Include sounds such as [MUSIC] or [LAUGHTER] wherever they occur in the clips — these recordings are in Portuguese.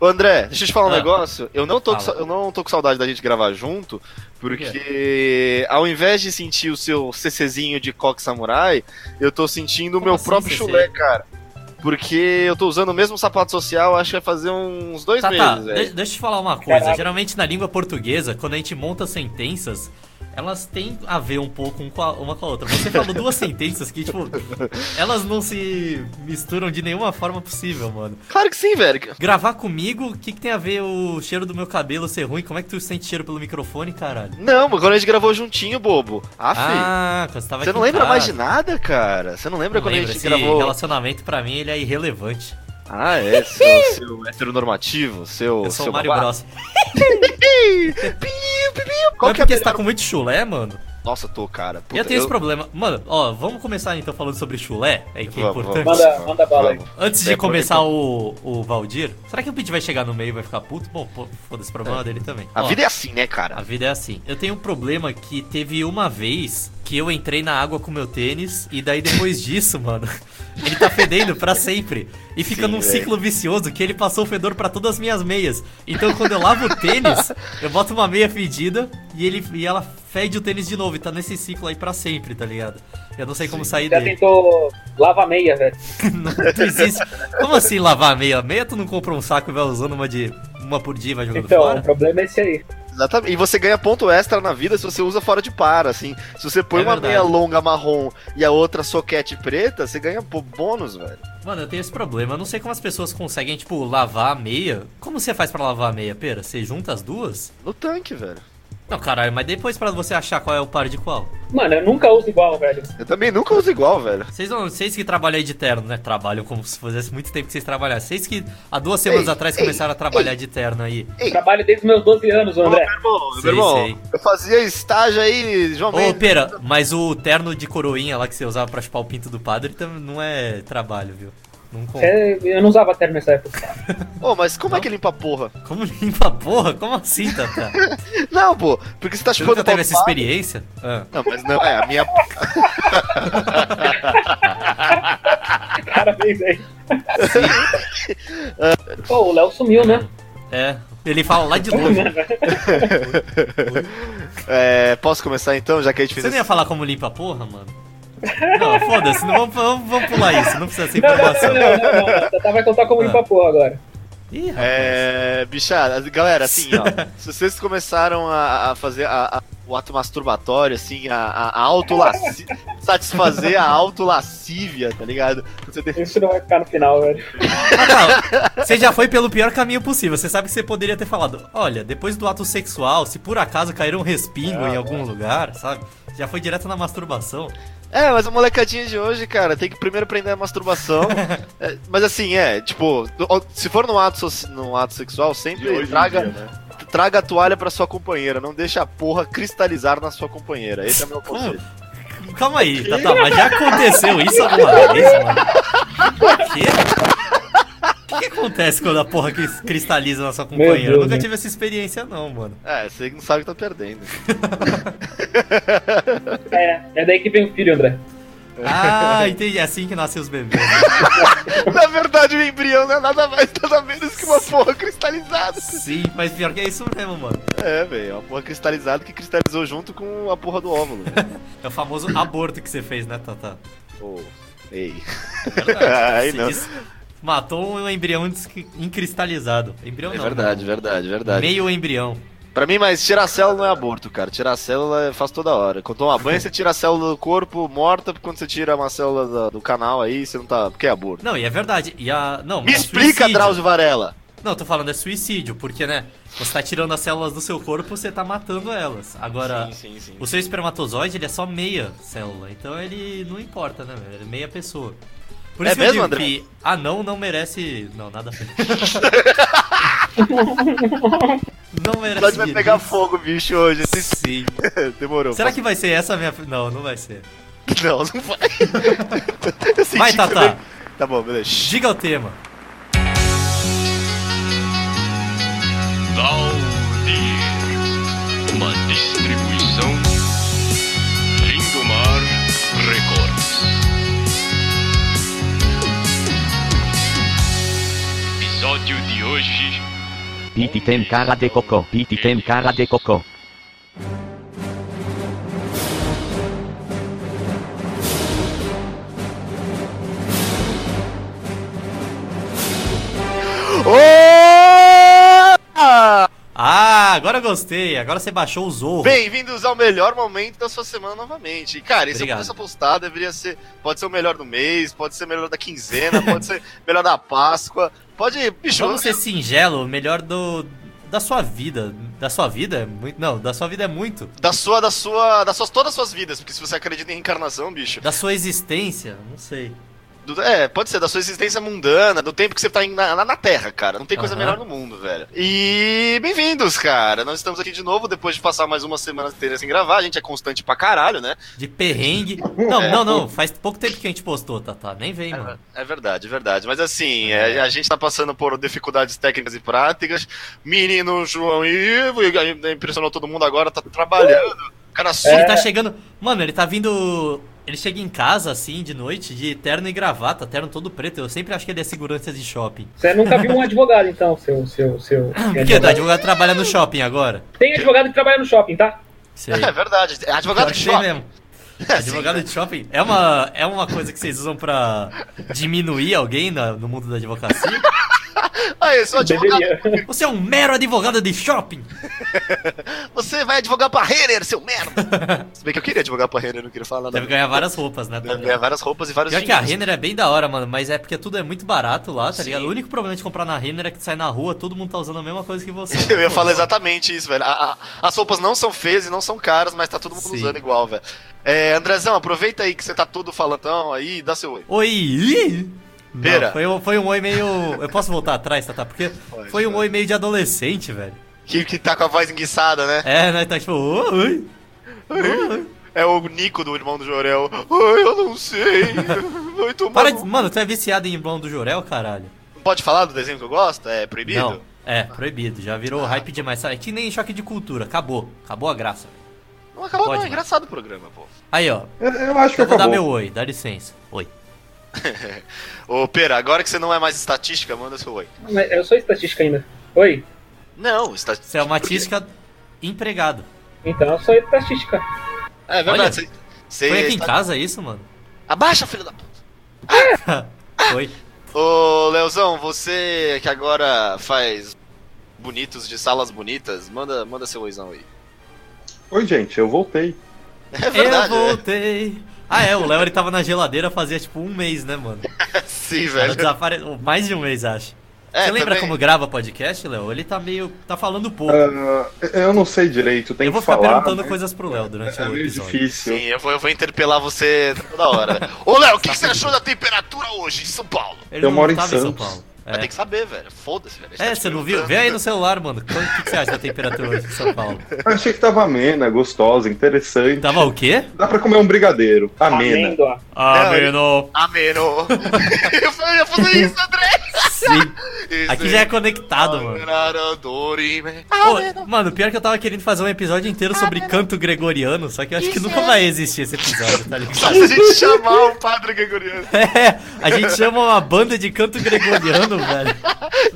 Ô, André, deixa eu te falar um Ah. negócio. Eu não, tô com, eu não tô com saudade da gente gravar junto, porque ao invés de sentir o seu CCzinho de coque samurai, eu tô sentindo o meu assim, próprio CC? chulé, cara. Porque eu tô usando o mesmo sapato social, acho que vai fazer uns dois Tá, tá, meses, de- velho. deixa eu te falar uma coisa. Caralho. Geralmente na língua portuguesa, quando a gente monta sentenças, elas têm a ver um pouco um com a- uma com a outra. Você falou duas sentenças que, tipo, elas não se misturam de nenhuma forma possível, mano. Claro que sim, velho. Gravar comigo, o que, que tem a ver o cheiro do meu cabelo ser ruim? Como é que tu sente cheiro pelo microfone, caralho? Não, mas quando a gente gravou juntinho, bobo. Ah, filho. Ah, quando você tava Você não em lembra mais de nada, cara? Você não lembra Não quando a gente esse gravou. relacionamento pra mim ele é irrelevante. Ah, é? Seu, [LAUGHS] seu heteronormativo, seu. Eu sou seu o Mario. Bros. [LAUGHS] Qual Mas que é a porque você tá com muito chulé, mano? Nossa, tô, cara. Puta, eu tenho esse problema. Mano, ó, vamos começar então falando sobre chulé, é que é Vamos, importante. vamos, Manda- manda bala aí. Antes de É, começar o, o Valdir, será que o Pete vai chegar no meio e vai ficar puto? Bom, pô, foda-se, problema dele também. A Ó, vida é assim, né, a cara? vida é assim. Eu tenho um problema que teve uma vez que eu entrei na água com meu tênis e daí depois [LAUGHS] disso, mano, ele tá fedendo pra sempre. E fica Sim, num velho. ciclo vicioso que ele passou o fedor pra todas as minhas meias. Então quando eu lavo o tênis, [LAUGHS] eu boto uma meia fedida e, ele, e ela fede o tênis de novo. E tá nesse ciclo aí pra sempre, tá ligado? Eu não sei como sair Já dele. tentou lava meia, velho. [LAUGHS] Não, não existe. Como assim lavar a meia? Meia tu não compra um saco e vai usando uma de uma por dia e vai jogando Então, fora? o problema é esse aí. Exatamente. E você ganha ponto extra na vida se você usa fora de par, assim. Se você põe É uma verdade. meia longa marrom e a outra soquete preta, você ganha bônus, velho. Mano, eu tenho esse problema. Eu não sei como as pessoas conseguem, tipo, lavar a meia. Como você faz pra lavar a meia, pera? Você junta as duas? No tanque, velho. Não, caralho, mas depois pra você achar qual é o par de qual. Mano, eu nunca uso igual, velho. Eu também nunca uso igual, velho. Vocês, não, vocês que trabalham aí de terno, né? Trabalham como se fizesse muito tempo que vocês trabalhassem. Vocês que há duas semanas Ei, atrás ei, começaram a trabalhar de terno aí. Ei. Trabalho desde os meus 12 anos, Ô, André. meu irmão, Sei, meu irmão, sei. eu fazia estágio aí, João Ô, Mendes. pera, mas o terno de coroinha lá que você usava pra chupar o pinto do padre também não é trabalho, viu? Não conta. É, eu não usava terno nessa época. Ô, mas como é Não? que limpa a porra? Como limpa a porra? Como assim, Tata? [LAUGHS] Não, pô, porque você tá Você chupando nunca teve essa experiência? Ah. Não, mas não, é, a minha... Cara, [LAUGHS] fez aí. [LAUGHS] Pô, o Léo sumiu, né? É. Ele fala lá de longe. É, posso começar então, já que a gente fez Você não ia esse- falar como limpa a porra, mano? Não, foda-se, não vamos, vamos, vamos pular isso, não precisa ser Não, não, informação. não, não, não. Tata vai contar como Ah. porra agora. Ih, rapaz. É, bichada, galera, assim, ó, se vocês começaram a, a fazer a- a- o ato masturbatório, assim, a, a, a autolasci- satisfazer a autolascívia, tá ligado? Você tem- Isso não vai ficar no final, velho. Ah, não. Você já foi pelo pior caminho possível. Você sabe que você poderia ter falado: olha, depois do ato sexual, se por acaso cair um respingo em algum lugar, sabe? Já foi direto na masturbação. É, mas a molecadinha de hoje, cara, tem que primeiro aprender a masturbação. [LAUGHS] É, mas assim, é, tipo, se for no ato, no ato sexual, sempre traga, né? traga a toalha pra sua companheira, não deixa a porra cristalizar na sua companheira. Esse é o meu conselho. Calma aí, tá, tá, mas já aconteceu isso alguma vez, mano? [LAUGHS] Por quê? O que acontece quando a porra cris- cristaliza na sua companheira? Deus, Eu nunca né? tive essa experiência, não, mano. É, você não sabe que tá perdendo. [LAUGHS] É, é daí que vem o filho, André. Ah, entendi. É assim que nascem os bebês. né? [LAUGHS] Na verdade, o embrião não é nada mais, nada menos que uma porra cristalizada. Sim, mas pior que é isso mesmo, mano. É, velho, é uma porra cristalizada que cristalizou junto com a porra do óvulo. [LAUGHS] É o famoso aborto que você fez, né, Tata? Ô, ei. É verdade. Aí Você não. disse- matou um embrião encristalizado. Embrião É não. verdade, né? verdade, verdade. Meio embrião. Pra mim, mas tirar a célula não é aborto, cara. Tirar a célula faz toda hora. Quando toma banho, você tira a célula do corpo morta, quando você tira uma célula do canal aí, você não tá. Porque é aborto. Não, e é verdade. E a. Não, Me é explica, suicídio. Drauzio Varela. Não, tô falando é suicídio, porque, né? Você tá tirando as células do seu corpo, você tá matando elas. Agora, sim, sim. o seu espermatozoide, ele é só meia célula. Então ele não importa, né, velho? Ele é meia pessoa. Por É isso que eu mesmo, digo André? que anão não merece. Não, nada a ver. [LAUGHS] não merece. Pode vai pegar fogo, bicho, hoje. Sim. [LAUGHS] Demorou. Será que vai ser essa a minha. Não, não vai ser. Não, não vai. [LAUGHS] Vai, Tata. você- Tá bom, beleza. Diga o tema. Valdir. Uma distribuição hoje Piti tem cara de cocô. Piti tem cara de cocô. Ô! Ah, agora gostei. Agora você baixou o Zorro. Bem-vindos ao melhor momento da sua semana novamente. E, Cara, esse Obrigado. começo a postar deveria ser. Pode ser o melhor do mês, pode ser o melhor da quinzena, [LAUGHS] pode ser o melhor da Páscoa. Pode. Bicho, Vamos ser singelo, melhor do. Da sua vida. Da sua vida é muito. Não, da sua vida é muito. da sua, da sua. Das suas, todas as suas vidas, porque se você acredita em reencarnação, bicho. Da sua existência, não sei. Do- é, pode ser da sua existência mundana, do tempo que você tá em- na, na Terra, cara. Não tem coisa Aham. melhor no mundo, velho. E bem-vindos, cara. Nós estamos aqui de novo depois de passar mais uma semana inteira sem gravar. A gente é constante pra caralho, né? De perrengue. Não, não, não. Faz pouco tempo que a gente postou, Tata. Nem vem, mano. É verdade, é verdade. Mas assim, é, a gente tá passando por dificuldades técnicas e práticas. Menino João Ivo, e impressionou todo mundo agora, tá trabalhando. O cara só. Ele tá chegando. Mano, ele tá vindo. Ele chega em casa, assim, de noite, de terno e gravata, terno todo preto. Eu sempre acho que ele é segurança de shopping. Você nunca viu um advogado, então, seu. seu, seu Por que? O advogado. advogado trabalha no shopping agora? Tem advogado que trabalha no shopping, tá? Sei. É verdade. É advogado de shopping. mesmo. [LAUGHS] É, Advogado de shopping é uma, é uma coisa que vocês usam pra diminuir alguém na- no mundo da advocacia? [LAUGHS] [LAUGHS] Eu sou advogado. Deveria. Você é um mero advogado de shopping! [LAUGHS] Você vai advogar pra Renner, seu merda. [LAUGHS] Se bem que eu queria advogar pra Renner, não queria falar nada. Deve ganhar várias roupas, né? Deve também. ganhar várias roupas e vários Pior que a. Renner é bem da hora, mano, mas é porque tudo é muito barato lá, tá Sim. ligado? O único problema de comprar na Renner é que sai na rua, todo mundo tá usando a mesma coisa que você. Eu ia falar exatamente isso, velho. A- a- as roupas não são feias e não são caras, mas tá todo mundo Sim. usando igual, velho. É, Andrezão, aproveita aí que você tá todo falantão aí e dá seu oi. Oi! Ih! Não, Pera. foi, um, foi um oi meio. Eu posso voltar atrás, Tata? Porque Pode, foi um oi meio de adolescente, velho. Que, que tá com a voz enguiçada, né? É, né? Tá tipo, oi! oi. É o Nico do irmão do Jorel. Ai, eu não sei. Vai tomar. Para no- de... Mano, tu é viciado em Irmão do Jorel, caralho? Pode falar do desenho que eu gosto? É proibido? Não. É, proibido. Já virou hype demais. É que nem choque de cultura. Acabou. Acabou a graça. Não acabou, Pode, não. É engraçado o programa, pô. Aí, ó. Eu, eu acho que Eu vou dar acabou. meu oi. Dá licença. Oi. [LAUGHS] Ô, Pera, agora que você não é mais estatística, manda seu oi. Mas eu sou estatística ainda. Oi? Não, estatística. Você é uma tística empregado. Então eu sou estatística. É verdade. Olha, você- você Foi aqui em está- casa isso, mano? Abaixa, filho da puta. [LAUGHS] Oi. Ô, Leozão, você que agora faz bonitos de salas bonitas, manda, manda seu oizão aí. Oi, gente, eu voltei. É verdade, eu né? voltei. Ah, é. O Léo ele tava na geladeira fazia tipo um mês, né, mano? [LAUGHS] Sim, velho. desapare... Mais de um mês, acho. É, Você lembra também- como grava podcast, Léo? Ele tá meio. tá falando pouco. Ah, eu não sei direito, tem eu vou que ficar falar. perguntando né? coisas pro Léo durante É o meio episódio. difícil. Sim, eu vou, eu vou interpelar você toda hora. [LAUGHS] Ô, Léo, o que, que você achou da temperatura hoje em São Paulo? Ele Eu não moro em tava São Santos. Paulo. Vai É. ter que saber, velho. Foda-se, velho. É, tá você não viu? Vê aí no celular, mano. Quanto que, que você acha da temperatura hoje em São Paulo? Eu achei que tava amena, gostosa, interessante. Tava o quê? Dá pra comer um brigadeiro. Amena. Amêndoa. Ah. Ameno. eu [LAUGHS] falei, eu ia fazer isso, André. Sim. Aqui já é conectado, mano. Pô, mano, pior que eu tava querendo fazer um episódio inteiro sobre canto gregoriano, só que eu acho que nunca vai existir esse episódio, tá Só ligado? se a gente chamar o padre Gregoriano. [LAUGHS] É, a gente chama uma banda de canto gregoriano, velho.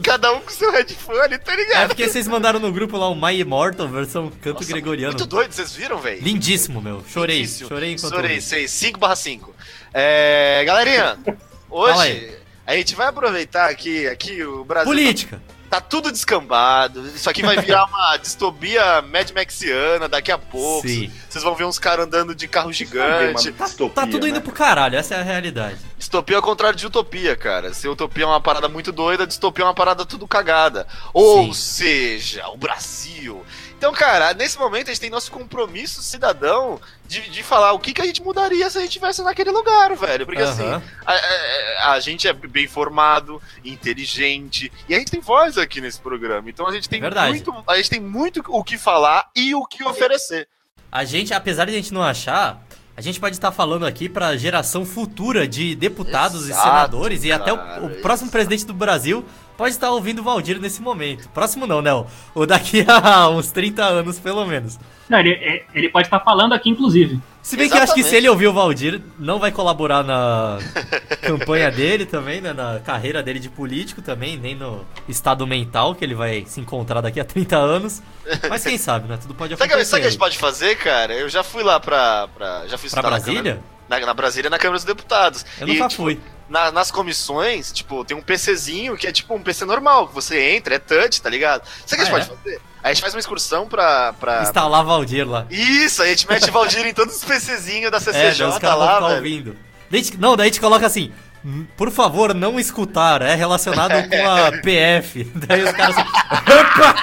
Cada um com seu headphone, tá É ligado? porque vocês mandaram no grupo lá o My Immortal versão canto Nossa, gregoriano. Muito doido, vocês viram, velho? Lindíssimo, meu. Chorei. Lindíssimo. Chorei enquanto. Chorei, sei, 5 barra 5. É, galerinha, Fala hoje aí. A gente vai aproveitar aqui, aqui o Brasil Política. tá tudo descambado. Isso aqui vai virar uma [LAUGHS] distopia Mad Maxiana daqui a pouco. Sim. Vocês vão ver uns caras andando de carro gigante. Uma distopia, Tá tudo indo né? pro caralho, essa é a realidade. Distopia é o contrário de utopia, cara. Se utopia é uma parada muito doida, distopia é uma parada tudo cagada. Ou Sim. seja, o Brasil. Então, cara, nesse momento a gente tem nosso compromisso cidadão de, de falar o que, que a gente mudaria se a gente estivesse naquele lugar, velho. Porque assim, Aham. a, a- a gente é bem formado, inteligente, e a gente tem voz aqui nesse programa. Então a gente tem Verdade. muito. A gente tem muito o que falar e o que oferecer. A gente, apesar de a gente não achar, a gente pode estar falando aqui pra geração futura de deputados Exato, e senadores e até cara, o, o próximo presidente do Brasil pode estar ouvindo o Valdir nesse momento. Próximo não, né? O- daqui [LAUGHS] a uns 30 anos, pelo menos. Não, ele, é- ele pode estar falando aqui, inclusive. Se bem que eu acho que se Exatamente. ele ouvir o Valdir, não vai colaborar na [LAUGHS] campanha dele também, né? Na carreira dele de político também, nem no estado mental que ele vai se encontrar daqui a 30 anos. Mas quem [LAUGHS] sabe, né? Tudo pode acontecer. sabe o que a gente pode fazer, cara? Eu já fui lá pra. pra já fui Pra estudar na Brasília? Na, na Brasília, na Câmara dos Deputados. Eu E, nunca tipo, fui. Na- nas comissões, tipo, tem um PCzinho que é tipo um PC normal, que você entra, é touch, tá ligado? Sabe o que a Ah, gente pode fazer? A gente faz uma excursão pra. pra... Instalar Valdir lá. Isso, a gente mete Valdir em todos os PCzinhos da É, CCJ caras vão lá, velho. ouvindo. Daí gente- não, daí a gente coloca assim. "Hum, Por favor, não escutar, é relacionado com a [LAUGHS] PF. Daí os caras. "Opa!"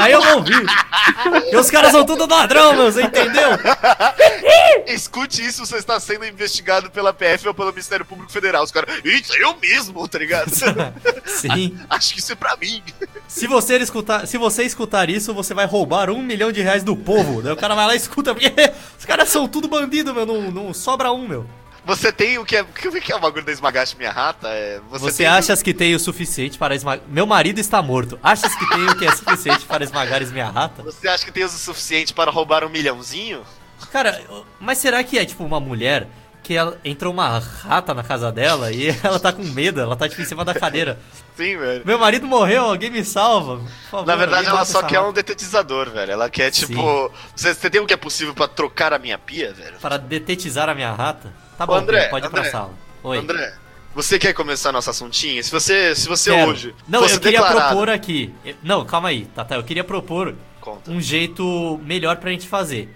[LAUGHS] Aí eu vou ouvir. E os caras são tudo ladrão, meu, você entendeu? [LAUGHS] Escute isso, você está sendo investigado pela PF ou pelo Ministério Público Federal. Os caras, isso eu mesmo, tá ligado? Sim. Acho que isso é pra mim. Se você escutar, se você escutar isso, você vai roubar um milhão de reais do povo. Daí o cara vai lá e escuta, porque os caras são tudo bandido, meu. Não, não sobra um, meu. Você tem o que é. O que é o bagulho da esmagaste minha rata? É, Você, tem- achas que tem o suficiente para esmagar. Meu marido está morto. Achas que tem o que é suficiente para esmagares minha rata? Você acha que tem o suficiente para roubar um milhãozinho? Cara, mas será que é tipo uma mulher que ela, entrou uma rata na casa dela e [LAUGHS] ela tá com medo, ela tá tipo em cima da cadeira. Sim, velho. Meu marido morreu, alguém me salva. Favor, Na verdade, ela só quer um detetizador, velho. Ela quer, tipo. Você, você tem o que é possível pra trocar a minha pia, velho? Para detetizar a minha rata? Tá Ô, bom, André, pode ir pra sala. Oi. André, você quer começar nosso assuntinho? Se você, se você Quero. hoje. Não, eu queria declarado- propor aqui. Não, calma aí, Tata. Eu queria propor Conta. um jeito melhor pra gente fazer.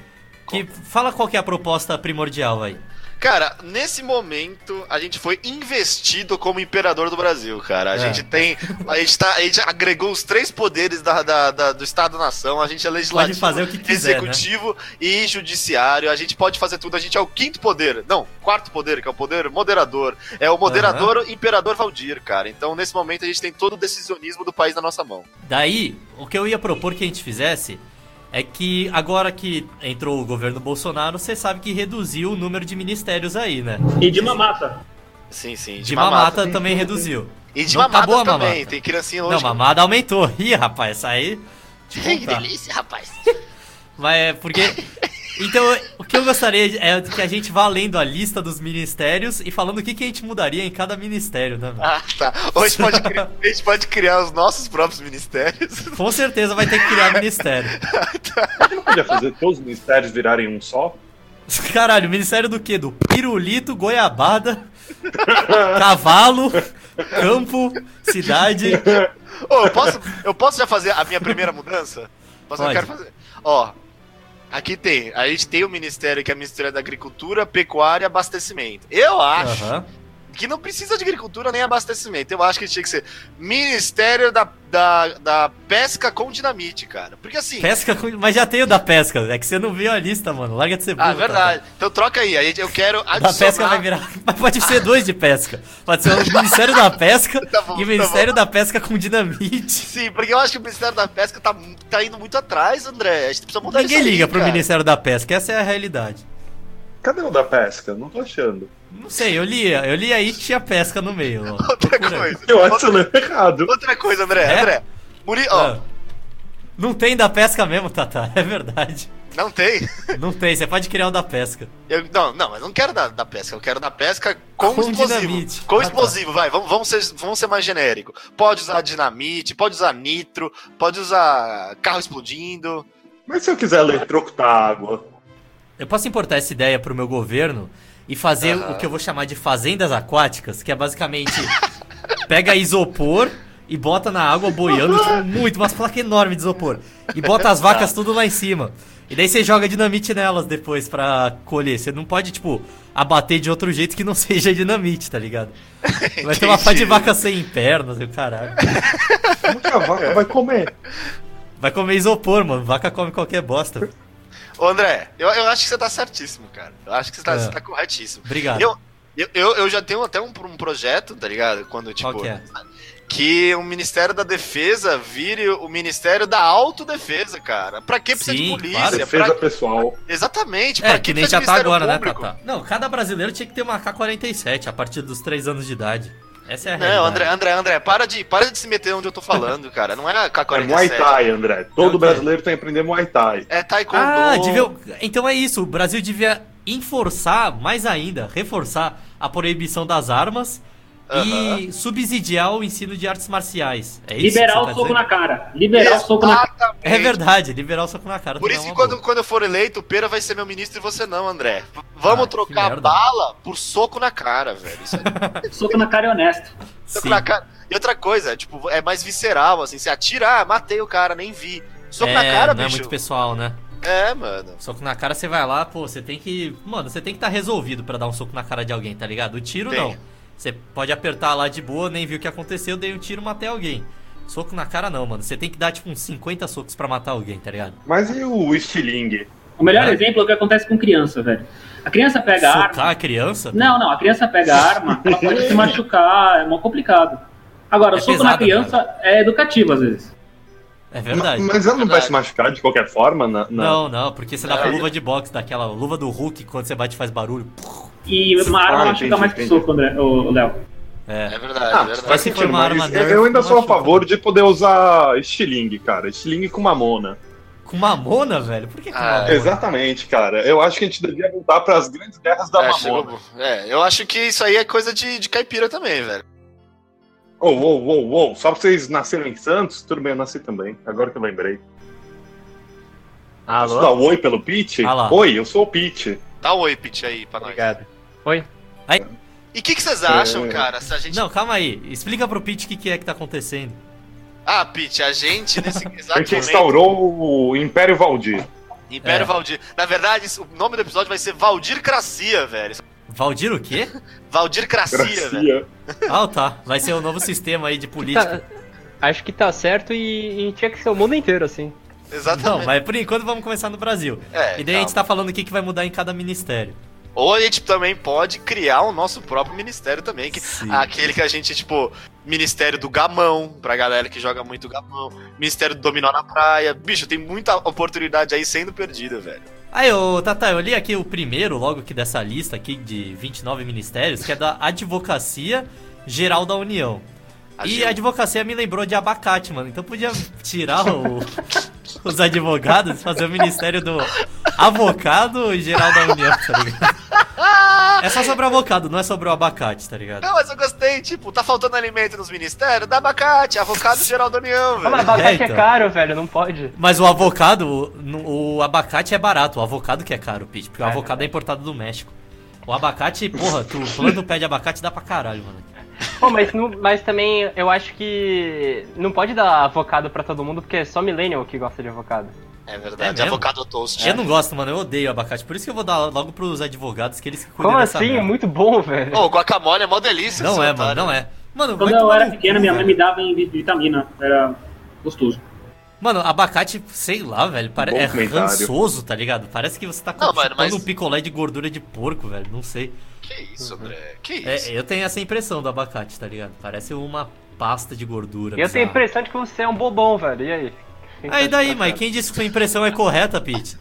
Que, fala qual que é a proposta primordial aí. Cara, nesse momento a gente foi investido como imperador do Brasil, cara. A É. gente tem. A gente, tá, a gente agregou os três poderes da, da- da- do Estado-nação. A gente é legislativo, fazer o que quiser, né? executivo e judiciário. A gente pode fazer tudo. A gente é o quinto poder. Não, quarto poder, que é o poder moderador. É o moderador imperador Valdir, cara. Então, nesse momento, a gente tem todo o decisionismo do país na nossa mão. Daí, o que eu ia propor que a gente fizesse é que agora que entrou o governo Bolsonaro, você sabe que reduziu o número de ministérios aí, né? E de mamata. Sim, sim. De mamata também reduziu. E de Não mamata acabou a também. mamata. Tem criancinha Não, hoje. mamada aumentou. Ih, rapaz, isso aí. Que [LAUGHS] delícia, rapaz. Mas é porque. Então, o que eu gostaria é que a gente vá lendo a lista dos ministérios e falando o que, que a gente mudaria em cada ministério, né? Ah, tá. Hoje pode criar, a gente pode criar os nossos próprios ministérios. [LAUGHS] Com certeza vai ter que criar ministério. [LAUGHS] Não podia fazer todos os ministérios virarem um só? Caralho, ministério do quê? Do pirulito, goiabada, cavalo, campo, cidade. Ô, eu posso, eu posso já fazer a minha primeira mudança? Posso, eu quero fazer. Ó, aqui tem. A gente tem o ministério que é o Ministério da Agricultura, Pecuária e Abastecimento. Eu acho Aham. Que não precisa de agricultura nem abastecimento. Eu acho que tinha que ser Ministério da, da, da Pesca com Dinamite, cara. Porque assim. Pesca com... Mas já tem o da pesca, é que você não viu a lista, mano. Larga de ser burro. Ah, verdade. Então troca aí. aí eu quero Tá? Da adicionar. pesca vai virar. [LAUGHS] Mas pode ser dois de pesca. Pode ser o Ministério da Pesca [LAUGHS] Tá bom, e o tá Ministério da Pesca com dinamite. Sim, porque eu acho que o Ministério da Pesca tá, tá indo muito atrás, André. A gente precisa mudar Ninguém isso aí, liga pro cara. Ministério da Pesca, essa é a realidade. Cadê o da pesca? Não tô achando. Não sei, eu li, eu li aí tinha pesca no meio. ó. [LAUGHS] Outra Procura coisa. Eu acho não errado. Outra coisa, André. É? André. Muri... Ó, Ah. Não tem da pesca mesmo, Tata, [LAUGHS] é verdade. não tem. Não tem, você pode criar o da pesca. Eu- não, não, mas eu não quero da, da pesca. Eu quero da pesca com, Com explosivo. dinamite. Com Ah, tá. explosivo, vai. Vamos, vamos, ser, vamos ser mais genérico. Pode usar dinamite, pode usar nitro, pode usar carro explodindo. Mas se eu quiser eletrocutar água? Eu posso importar essa ideia pro meu governo e fazer Aham. o que eu vou chamar de fazendas aquáticas, que é basicamente pega isopor e bota na água boiando, tipo, muito, umas placas enormes de isopor. E bota as vacas tudo lá em cima. E daí você joga dinamite nelas depois pra colher. Você não pode, tipo, abater de outro jeito que não [LAUGHS] seja dinamite, tá ligado? Vai ter uma pá de vaca sem pernas, o caralho. Como que a vaca vai comer? Vai comer isopor, mano. Vaca come qualquer bosta. Ô, André, eu, eu acho que você tá certíssimo, cara. Eu acho que você tá, É. você tá corretíssimo. Obrigado. Eu, eu, eu, eu já tenho até um, um projeto, tá ligado? Quando, tipo. Qual que é? que o Ministério da Defesa vire o Ministério da Autodefesa, cara. Pra que precisa Sim, de polícia? claro. Defesa Pra- pessoal. Exatamente, É, pra que nem precisa já tá agora, né, Público? Tata? Não, cada brasileiro tinha que ter uma K-47 a partir dos 3 anos de idade. Essa é a Não. André, André, André, para de, para de se meter onde eu tô falando, cara. Não é com a É 47. Muay Thai, André. É o Todo quê? brasileiro tem que aprender Muay Thai. É taekwondo. Ah, devia... então é isso. O Brasil devia enforçar mais ainda, reforçar a proibição das armas e subsidiar o ensino de artes marciais. É isso Liberar o tá soco dizendo? na cara. Liberar o soco na cara. Exatamente. É verdade, liberar o soco na cara. Por também isso é que uma quando, boa. quando eu for eleito, o Pera vai ser meu ministro e você não, André. Vamos Ah, trocar bala por soco na cara, velho. Isso é [LAUGHS] Soco na cara é honesto. soco Sim. na cara. E outra coisa, tipo, é mais visceral, assim. Você atira, ah, matei o cara, nem vi. Soco na É, cara, não é bicho. muito pessoal, né? É, mano. Soco na cara, você vai lá, pô, você tem que. Mano, você tem que estar resolvido pra dar um soco na cara de alguém, tá ligado? O tiro Tem. não. Você pode apertar lá de boa, nem viu o que aconteceu, dei um tiro, matei alguém. Soco na cara não, mano. Você tem que dar tipo uns 50 socos pra matar alguém, tá ligado? Mas e o estilingue? O melhor É. exemplo é o que acontece com criança, velho. A criança pega a Socar arma. a criança? Não, não, a criança pega a arma, [LAUGHS] ela pode se machucar, é mó complicado. Agora, É o soco pesado, na criança é educativo às vezes. É verdade. Ma- Mas ela não vai Verdade. se machucar de qualquer forma? Na, na- Não, não, porque você dá Não. luva de boxe, daquela luva do Hulk, quando você bate faz barulho. E uma arma machuca mais entendi. soco, André, o Léo. É. É verdade, Ah, é verdade. faz se sentido, for uma arma mas nerf, eu ainda sou a favor de poder usar estilingue, cara. Estilingue com mamona. Com mamona, velho? Por que com Ah, mamona? Exatamente, cara. Eu acho que a gente devia voltar para as grandes guerras da É, mamona. chegou- é, eu acho que isso aí é coisa de, de caipira também, velho. Ô, ô, ô, ô, só pra vocês nasceram em Santos, tudo bem, eu nasci também. Agora que eu lembrei. Posso dar Alô? um oi pelo Pete? Ah. Oi, eu sou o Pete. Dá um oi, Pete, aí pra nós. Obrigado. Oi? E o que, que vocês acham, É. cara, se a gente... Não, calma aí. Explica pro Pete o que, que é que tá acontecendo. Ah, Pete, a gente, nesse A [LAUGHS] exato gente momento... instaurou o Império Valdir. Império É. Valdir. Na verdade, o nome do episódio vai ser Valdir Cracia, velho. Valdir o quê? Valdir Cracia, velho. Ah, tá. Vai ser o novo sistema aí de política. Tá- acho que tá certo e, e tinha que ser o mundo inteiro, assim. Exatamente. Não, mas por enquanto vamos começar no Brasil. É, e daí a gente calma. tá falando o que, que vai mudar em cada ministério. Ou a gente também pode criar o nosso próprio ministério também. Que, Sim. aquele que a gente, tipo, Ministério do Gamão, pra galera que joga muito Gamão. Ministério do Dominó na Praia. Bicho, tem muita oportunidade aí sendo perdida, velho. Aí, ô Tata, eu li aqui o primeiro, logo que dessa lista aqui de 29 ministérios, que é da Advocacia Geral da União. A E a advocacia me lembrou de abacate, mano. Então podia tirar o- [LAUGHS] os advogados e fazer o ministério do Avocado Geral da União, tá ligado? É só sobre o avocado, não é sobre o abacate, tá ligado? Não, mas eu gostei, tipo, tá faltando alimento nos ministérios? Dá abacate, avocado geral da União, Ah, mas velho. abacate é, então. caro, velho, não pode. Mas o avocado, o, o abacate é barato, o avocado que é caro, Pete, porque o É, avocado é importado do México. O abacate, porra, tu planta o pé de abacate dá pra caralho, mano. Pô, mas, não- mas também eu acho que não pode dar avocado pra todo mundo, porque é só millennial que gosta de avocado. É É verdade, mesmo? avocado toast. Eu não gosto, mano, eu odeio abacate, por isso que eu vou dar logo pros advogados que eles que cuidam Como dessa assim? É merda. muito bom, velho. Ô, guacamole é mó delícia. Não é, otário. mano, não é. Mano, Quando eu era no pequeno, minha mãe me dava em vi- vitamina. Era gostoso. Mano, abacate, sei lá, velho, pare... É rançoso, tá ligado? Parece que você tá chupando mas- um picolé de gordura de porco, velho, não sei. Que isso, André? Que É, isso? eu tenho essa impressão do abacate, tá ligado? Parece uma pasta de gordura. Eu tenho a impressão de que você é um bobão, velho. E aí? Quem tá Aí te daí, mas quem disse que sua impressão é correta, Pete?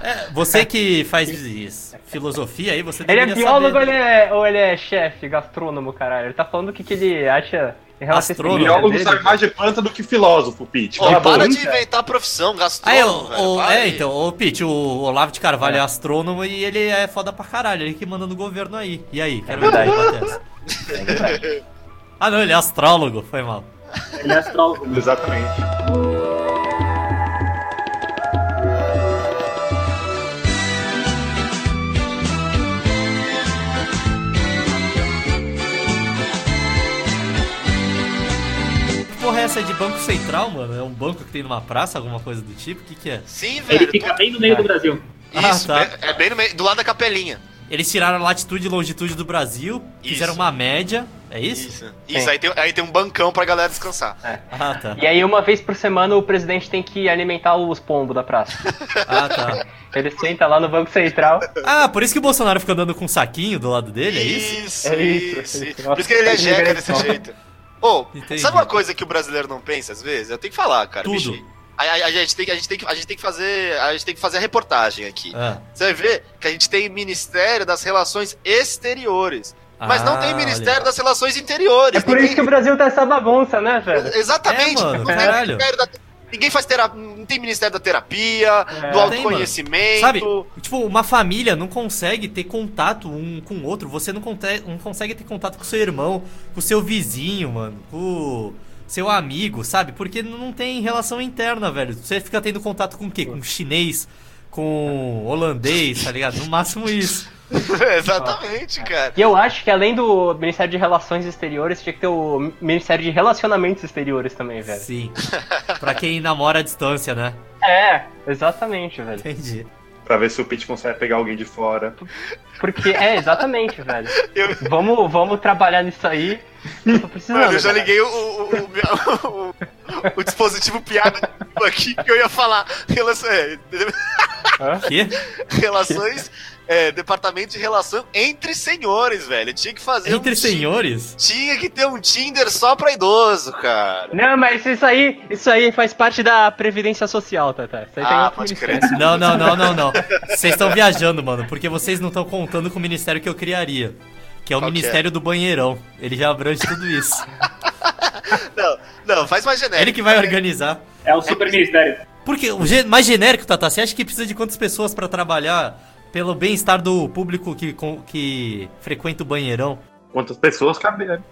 É, você que faz isso, filosofia aí, você Ele é biólogo saber. ele é, ou ele é chefe, gastrônomo, caralho? Ele tá falando o que, que ele acha em relação Astrônomo. a esse Biólogo sabe mais de planta do que filósofo, Pete. A para de inventar profissão, Aí, gastrônomo, o, velho. o- para é, aí. então, o Pete, o Olavo de Carvalho é. astrônomo e ele é foda pra caralho, ele que manda no governo aí. E aí, quero ver verdade. como acontece. Ah não, ele é astrólogo, foi mal. Ele é astrólogo. Exatamente. Porra é essa de Banco Central, mano? É um banco que tem numa praça, alguma coisa do tipo? O que que é? Sim, Ele velho. fica bem no meio do Brasil. Isso, Ah, tá. bem- é bem no meio, do lado da capelinha. Eles tiraram a latitude e longitude do Brasil, fizeram Isso. uma média, é isso? Isso. Isso, aí tem, aí tem um bancão pra galera descansar. Ah, tá. E aí, uma vez por semana, o presidente tem que alimentar os pombos da praça. [LAUGHS] Ah, tá. Ele senta lá no Banco Central. Ah, por isso que o Bolsonaro fica andando com um saquinho do lado dele, é isso? Isso, É isso, isso. isso. Por isso que ele é jeca desse Nossa. jeito. Ô, Entendi. sabe uma coisa que o brasileiro não pensa às vezes? Eu tenho que falar, cara. Tudo. bicho. A, a- a gente tem, que- a, gente tem que, a gente tem que fazer. A gente tem que fazer a reportagem aqui. Ah, Você vai ver que a gente tem Ministério das Relações Exteriores. Mas não Ah, tem olha. Ministério das Relações Interiores. É por isso que o Brasil tá essa bagunça, né, velho? Exatamente. É, mano, não tem caralho. Ministério da- Ninguém faz terapia. Não tem Ministério da Terapia, É. do Tem, autoconhecimento. Sabe? Tipo, uma família não consegue ter contato um com o outro. Você não, conte- não consegue ter contato com seu irmão, com seu vizinho, mano, com seu amigo, sabe? Porque não tem relação interna, velho. Você fica tendo contato com o quê? Com chinês, com holandês, tá ligado? No máximo isso. [LAUGHS] Exatamente, cara. E eu acho que além do Ministério de Relações Exteriores, tinha que ter o Ministério de Relacionamentos Exteriores também, velho. Sim. Pra quem namora à distância, né? É, exatamente, velho. Entendi. Pra ver se o Pete consegue pegar alguém de fora. Porque, é, exatamente, velho. [LAUGHS] Eu- Vamos, vamos trabalhar nisso aí. Eu tô precisando. Mano, eu já cara. liguei o, o, o, o- o dispositivo piada aqui que eu ia falar. [LAUGHS] Relações, é, Quê? relações é, departamento de relação entre senhores, velho. Tinha que fazer Entre um senhores? Tinha que ter um Tinder só pra idoso, cara. Não, mas isso aí, isso aí faz parte da Previdência Social, Tata. Isso aí tem Ah, pode crer. Não, não, não, não, não. Vocês estão viajando, mano, porque vocês não estão contando com o ministério que eu criaria. Que é o é? Ministério do Banheirão. Ele já abrange tudo isso. [LAUGHS] Não, não, faz mais genérico. Ele que vai organizar. É o super ministério. Porque mais genérico, Tata, você acha que precisa de quantas pessoas pra trabalhar pelo bem-estar do público que, que frequenta o banheirão? Quantas pessoas caberem?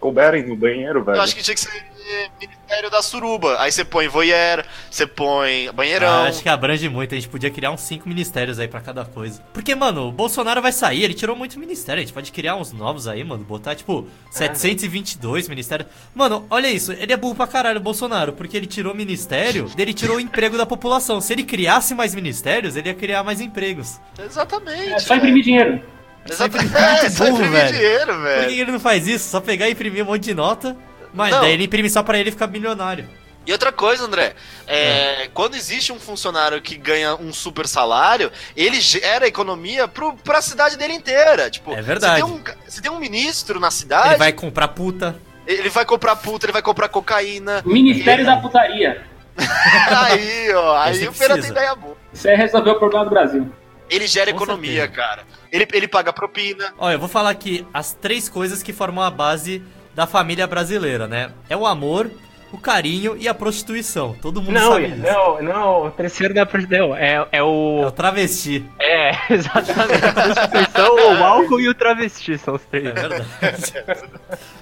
Couberem no banheiro, velho. Eu acho que tinha que ser Ministério da Suruba. Aí você põe voyeur, você põe banheirão. Ah, acho que abrange muito. A gente podia criar uns cinco ministérios aí pra cada coisa. Porque, mano, o Bolsonaro vai sair, ele tirou muito ministério. A gente pode criar uns novos aí, mano. Botar, tipo, 722 ministérios. Mano, olha isso. Ele é burro pra caralho, o Bolsonaro. Porque ele tirou ministério, ele tirou o emprego da população. Se ele criasse mais ministérios, ele ia criar mais empregos. Exatamente. É só imprimir dinheiro. Exatamente. É, só burro, imprimir velho. dinheiro, Por velho. que ele não faz isso? Só pegar e imprimir um monte de nota. Mas Não. daí ele imprime só pra ele ficar milionário. E outra coisa, André, é, quando existe um funcionário que ganha um super salário, ele gera economia pro, pra cidade dele inteira. Tipo, É verdade. Se tem um, se tem um ministro na cidade, Ele vai comprar puta. ele vai comprar puta, ele vai comprar cocaína. Ministério Ele- da Putaria. [LAUGHS] Aí, ó, aí Esse o Feira tem ideia boa. Isso aí resolveu o problema do Brasil. Ele gera Com economia, certeza. cara. Ele, ele paga propina. Olha, eu vou falar aqui as três coisas que formam a base da família brasileira, né? É o amor, o carinho e a prostituição. Todo mundo Não, sabe disso. não, não, o terceiro da Não, é, é É o. o travesti. É, [LAUGHS] exatamente. A prostituição, o álcool e o travesti são os três. É verdade.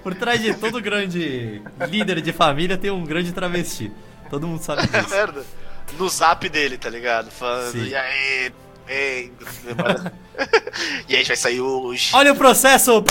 Por trás de todo grande líder de família tem um grande travesti. Todo mundo sabe É disso. merda. No zap dele, tá ligado? Falando, Sim. e aí, ei, [LAUGHS] e aí vai sair hoje. Olha o processo!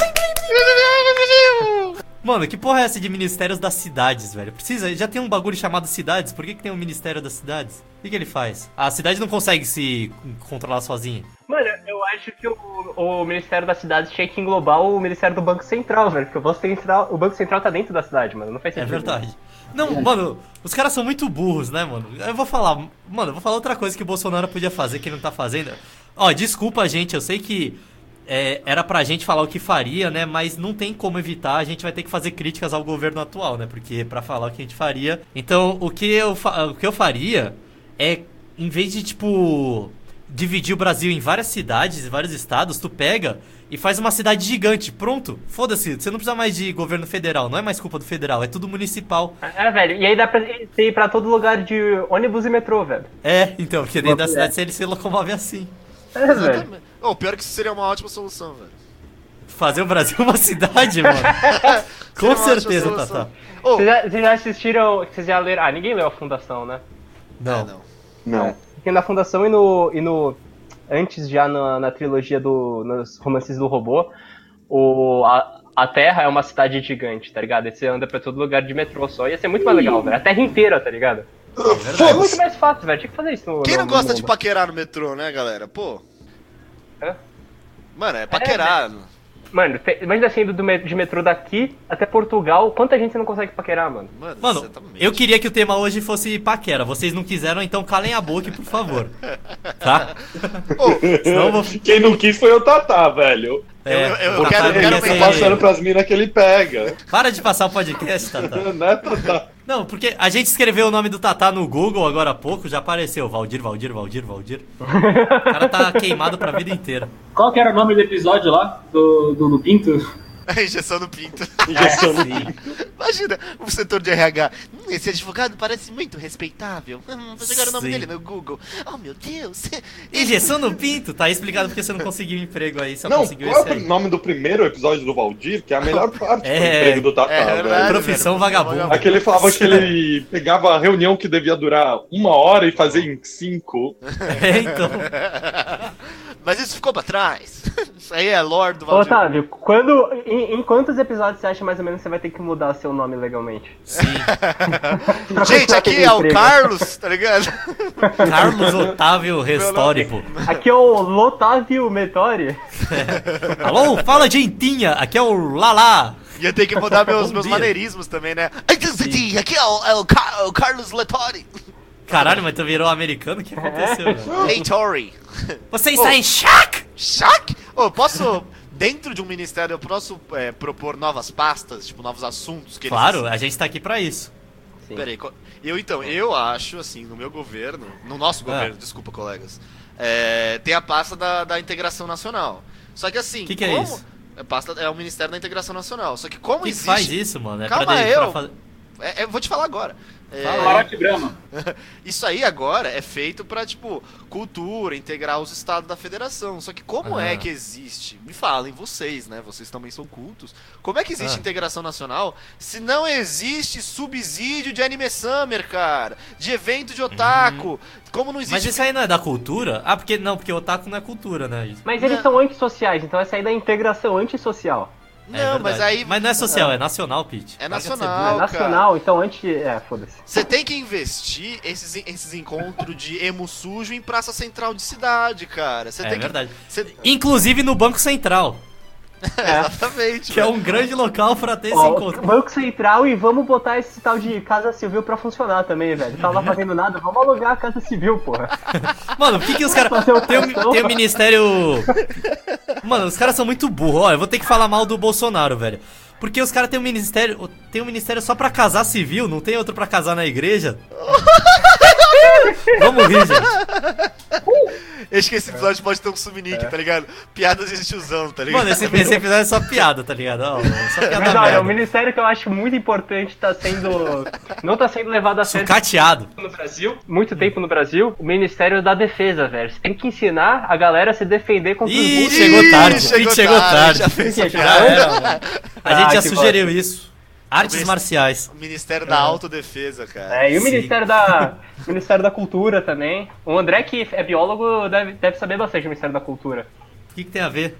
Mano, que porra é essa de ministérios das cidades, velho? Precisa, já tem um bagulho chamado cidades, por que, que tem um ministério das cidades? O que, que ele faz? A cidade não consegue se controlar sozinha. Mano, acho que o, o Ministério das Cidades tinha que englobar o Ministério do Banco Central, velho. Porque o Banco Central, o Banco Central tá dentro da cidade, mano. Não faz É sentido. verdade. Não, mano, os caras são muito burros, né, mano? Eu vou falar, mano, eu vou falar outra coisa que o Bolsonaro podia fazer que ele não tá fazendo. Ó, desculpa, gente, eu sei que é, era pra gente falar o que faria, né? Mas não tem como evitar, a gente vai ter que fazer críticas ao governo atual, né? Porque pra falar o que a gente faria. Então, o que eu, o que eu faria é, em vez de, tipo, dividir o Brasil em várias cidades, vários estados, tu pega e faz uma cidade gigante. Pronto, foda-se, você não precisa mais de governo federal, não é mais culpa do federal, é tudo municipal. É, velho. E aí dá pra você ir pra todo lugar de ônibus e metrô, velho. É, então, porque dentro da É. cidade ele se locomove assim. É, velho. Oh, pior que isso seria uma ótima solução, velho. Fazer o Brasil uma cidade, mano. [LAUGHS] Com certeza. Tata. Oh, Vocês já, vocês já assistiram. Vocês já leram. Ah, ninguém leu a Fundação, né? Não. é, não. Não. Porque na Fundação e no. E no antes, já na, na trilogia do. Nos romances do robô, o, a, a Terra é uma cidade gigante, tá ligado? E você anda pra todo lugar de metrô só. Ia ser muito mais legal, velho. A Terra inteira, tá ligado? É muito mais fácil, velho. Tinha que fazer isso no. Quem no- não gosta no de mundo. paquerar no metrô, né, galera? Pô. Hã? Mano, é paquerar. Mano, imagina assim, indo de metrô daqui até Portugal, quanta gente você não consegue paquerar, mano? Mano, Mano, eu queria que o tema hoje fosse paquera. Vocês não quiseram, então calem a boca, por favor. [LAUGHS] Tá? Senão eu vou... [LAUGHS] Quem não quis foi o Tatá, velho. É, eu- eu Tata quero- eu quero Ele tá passando pras minas que ele pega. Para de passar o podcast, Tata. Não é, Tatá? Não, porque a gente escreveu o nome do Tatá no Google agora há pouco, já apareceu. Valdir, Valdir, Valdir, Valdir. O cara tá [LAUGHS] queimado pra vida inteira. Qual que era o nome do episódio lá? Do, do, do Pinto? [LAUGHS] A injeção no pinto. [LAUGHS] Injeção no Sim. Imagina o setor de RH. Hum, esse advogado parece muito respeitável. [LAUGHS] Hum, vou jogar o nome Sim. dele no Google. Oh, meu Deus. Injeção no pinto, tá explicado porque você não conseguiu emprego aí, só Não, conseguiu qual é o nome do primeiro episódio do Valdir, que é a melhor parte É, do emprego do Tatá, é velho. verdade. Profissão velho, vagabundo. Aquele falava que ele pegava a reunião que devia durar uma hora e fazia em cinco. É, então. Mas isso ficou pra trás. Isso aí é lore do Valdir. Otávio, quando, em, em quantos episódios você acha mais ou menos que você vai ter que mudar seu nome legalmente? Sim. [LAUGHS] Gente, aqui é o. Carlos, tá ligado? [LAUGHS] Carlos Otávio Restóripo. Aqui é o Lotávio Metori. [LAUGHS] Alô, fala gentinha, aqui é o Lala. Ia ter que mudar meus, meus maneirismos também, né? Aqui é o, é o, Ca- o Carlos Letori. Caralho, mas tu virou americano? O que aconteceu, velho? Leitori. Você está em choque? Choque? Ô, posso, dentro de um ministério, eu posso é, propor novas pastas, tipo, novos assuntos que eles Claro, a gente tá aqui pra isso. Sim. Peraí, co- eu então, eu acho, assim, no meu governo, no nosso Ah. governo, desculpa, colegas, é, tem a pasta da, da integração nacional. Só que assim, Que que é como- isso? É, pasta, é o Ministério da Integração Nacional. Só que como Quem existe. faz isso, mano? É Calma, pra, de- eu- pra fazer- É, é, vou te falar agora. É, Marote Brahma. [LAUGHS] isso aí agora é feito pra, tipo, cultura, integrar os estados da federação. Só que como Ah. é que existe? Me falem, vocês, né? Vocês também são cultos. Como é que existe Ah. integração nacional se não existe subsídio de anime summer, cara? De evento de otaku? Como não existe. Mas isso aí não é da cultura? Ah, porque não, porque otaku não é cultura, né? Mas eles são antissociais, então essa aí é da integração antissocial. É Não, mas verdade. aí. Mas não é social, é nacional, Pete. É nacional. É nacional, então anti. É, foda-se. Você tem que investir esses, esses encontros de emo sujo em praça central de cidade, cara. Você É tem verdade. que. Você... Inclusive no Banco Central, [LAUGHS] Exatamente. que é velho. um grande local pra ter esse Ó, encontro. Banco Central e vamos botar esse tal de Casa Civil pra funcionar também, velho. Tá lá [LAUGHS] fazendo nada, vamos alugar a Casa Civil, porra. [LAUGHS] Mano, por que, que os caras. Fazer um Tem, o- tem o ministério. Mano, os caras são muito burros. Ó, eu vou ter que falar mal do Bolsonaro, velho. Porque os caras têm um ministério. Tem um ministério só pra casar civil, não tem outro pra casar na igreja? Vamos rir, gente. Acho que esse episódio pode ter um subnick, tá ligado? Piadas de tiozão, tá ligado? Mano, esse, esse episódio é só piada, tá ligado? Ó, só piada Mas olha, o ministério que eu acho muito importante tá sendo. Não tá sendo levado a sério Sucateado. no Brasil. Muito tempo no Brasil. O Ministério da Defesa, velho. Você tem que ensinar a galera a se defender contra os Ih, bullies. chegou tarde, chegou Pete chegou tarde. Já fez essa Já era, mano. A gente Ah, já sugeriu isso. Artes Mas- marciais. O Ministério da Autodefesa, cara. É, e o Sim. Ministério da. o [LAUGHS] Ministério da Cultura também. O André, que é biólogo, deve, deve saber bastante do Ministério da Cultura. O que, que tem a ver?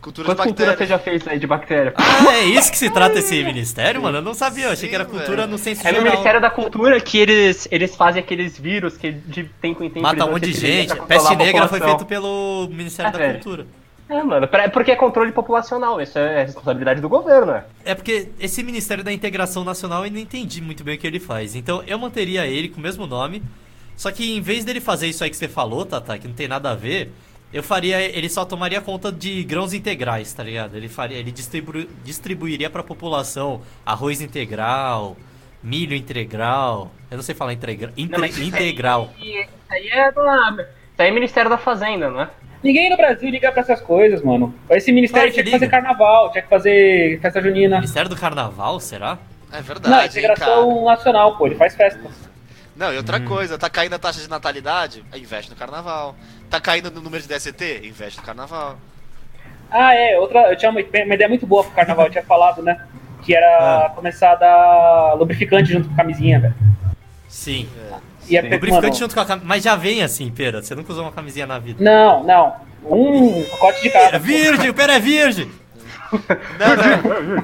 Cultura Quantas de culturas você já fez aí de bactéria? Ah, é isso que se trata esse [LAUGHS] ministério, mano? Eu não sabia, eu achei que era Sim, cultura velho. no senso É no geral. Ministério da Cultura que eles, eles fazem aqueles vírus que de tempo em tempo. Mata um monte de gente. Peste negra foi feito pelo Ministério É, da velho. Cultura. É, mano, pra- porque é controle populacional, isso é responsabilidade do governo, né? É porque esse Ministério da Integração Nacional eu não entendi muito bem o que ele faz. Então eu manteria ele com o mesmo nome. Só que em vez dele fazer isso aí que você falou, Tata, que não tem nada a ver, eu faria. Ele só tomaria conta de grãos integrais, tá ligado? Ele faria. Ele distribu, distribuiria pra população arroz integral, milho integral. Eu não sei falar integral. Não, mas isso aí- integral. Isso aí é da. Isso aí é Ministério da Fazenda, não é? Ninguém no Brasil liga pra essas coisas, mano. Esse ministério que tinha que fazer liga. carnaval, tinha que fazer festa junina. Ministério do Carnaval, será? É Não, verdade, hein, integração cara. nacional, pô, ele faz festa. Não, e outra Hum. coisa, tá caindo a taxa de natalidade? Investe no carnaval. Tá caindo no número de DST? Investe no carnaval. Ah, é, outra, eu tinha uma, uma ideia muito boa pro carnaval, eu tinha falado, né? Que era Ah. começar a dar lubrificante junto com camisinha, velho. Sim. Ia Sim. ter- Lubrificante junto com a camisinha. Mas já vem assim, pera. Você nunca usou uma camisinha na vida. Não, não. Um pacote de É cada. pô. virgem, o pera é virgem. Não,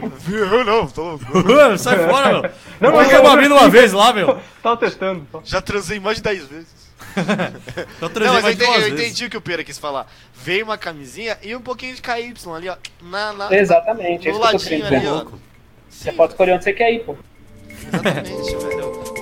não. Viu? Não, tô louco. [LAUGHS] Sai fora, meu. Não, Não, mas eu eu- uma vez lá, meu. Tava testando. Já transei mais de 10 vezes. [LAUGHS] Eu Não, mas eu entendi, eu entendi o que o Pera quis falar. Veio uma camisinha e um pouquinho de KY ali, ó. Na, na, Exatamente, é no isso que eu tô ladinho ali, ó. Louco. Você pode escolher onde você quer ir, pô. Exatamente, velho.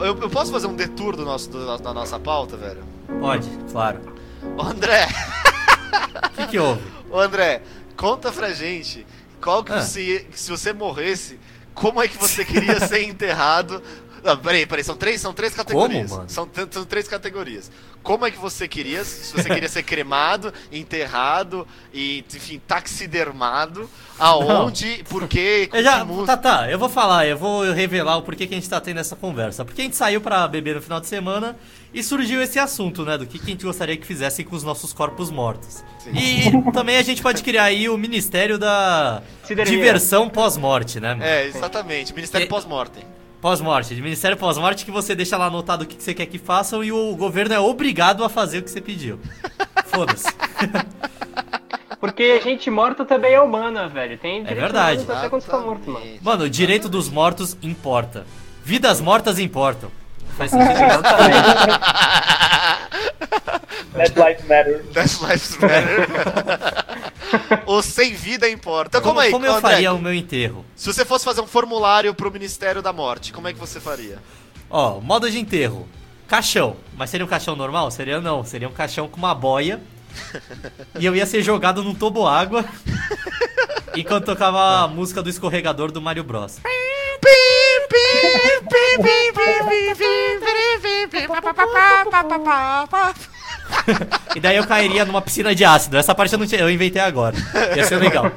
Eu, eu, eu posso fazer um detour do nosso, do- da nossa pauta, velho? Pode, claro. Ô, André, O [LAUGHS] que, que houve? ô, André, conta pra gente qual que Ah. você, se você morresse, como é que você queria [LAUGHS] ser enterrado? Não, peraí, peraí, são três, são três categorias. mano? São, são três categorias. Como é que você queria, se você queria ser cremado, [LAUGHS] enterrado e, enfim, taxidermado, aonde, por quê, [LAUGHS] já, tá, tá, eu vou falar, eu vou revelar o porquê que a gente tá tendo essa conversa. Porque a gente saiu pra beber no final de semana e surgiu esse assunto, né? Do que, que a gente gostaria que fizessem com os nossos corpos mortos. E [LAUGHS] também a gente pode criar aí o Ministério da Sidermia. Diversão Pós-Morte, né? mano? É, exatamente, Ministério E- Pós-Mortem. Pós-morte, de Ministério Pós-Morte que você deixa lá anotado o que, que você quer que façam e o governo é obrigado a fazer o que você pediu. Foda-se. [LAUGHS] Porque gente morta também é humana, velho. Tem direitos verdade. humanos Até quando você tá morto, mano. Mano, o direito dos mortos importa. Vidas mortas importam. Faz sentido? [LAUGHS] That Life Matter. That's Lives Matter. [LAUGHS] o sem vida importa. Então, como, Como, aí, como eu André, faria o meu enterro? Se você fosse fazer um formulário pro Ministério da Morte, como é que você faria? Ó, modo de enterro. Caixão. Mas seria um caixão normal? Seria não. Seria um caixão com uma boia. e eu ia ser jogado num toboágua. [LAUGHS] enquanto tocava a música do escorregador do Mario Bros. E daí eu cairia numa piscina de ácido. Essa parte eu não tinha, eu inventei agora. Ia ser legal.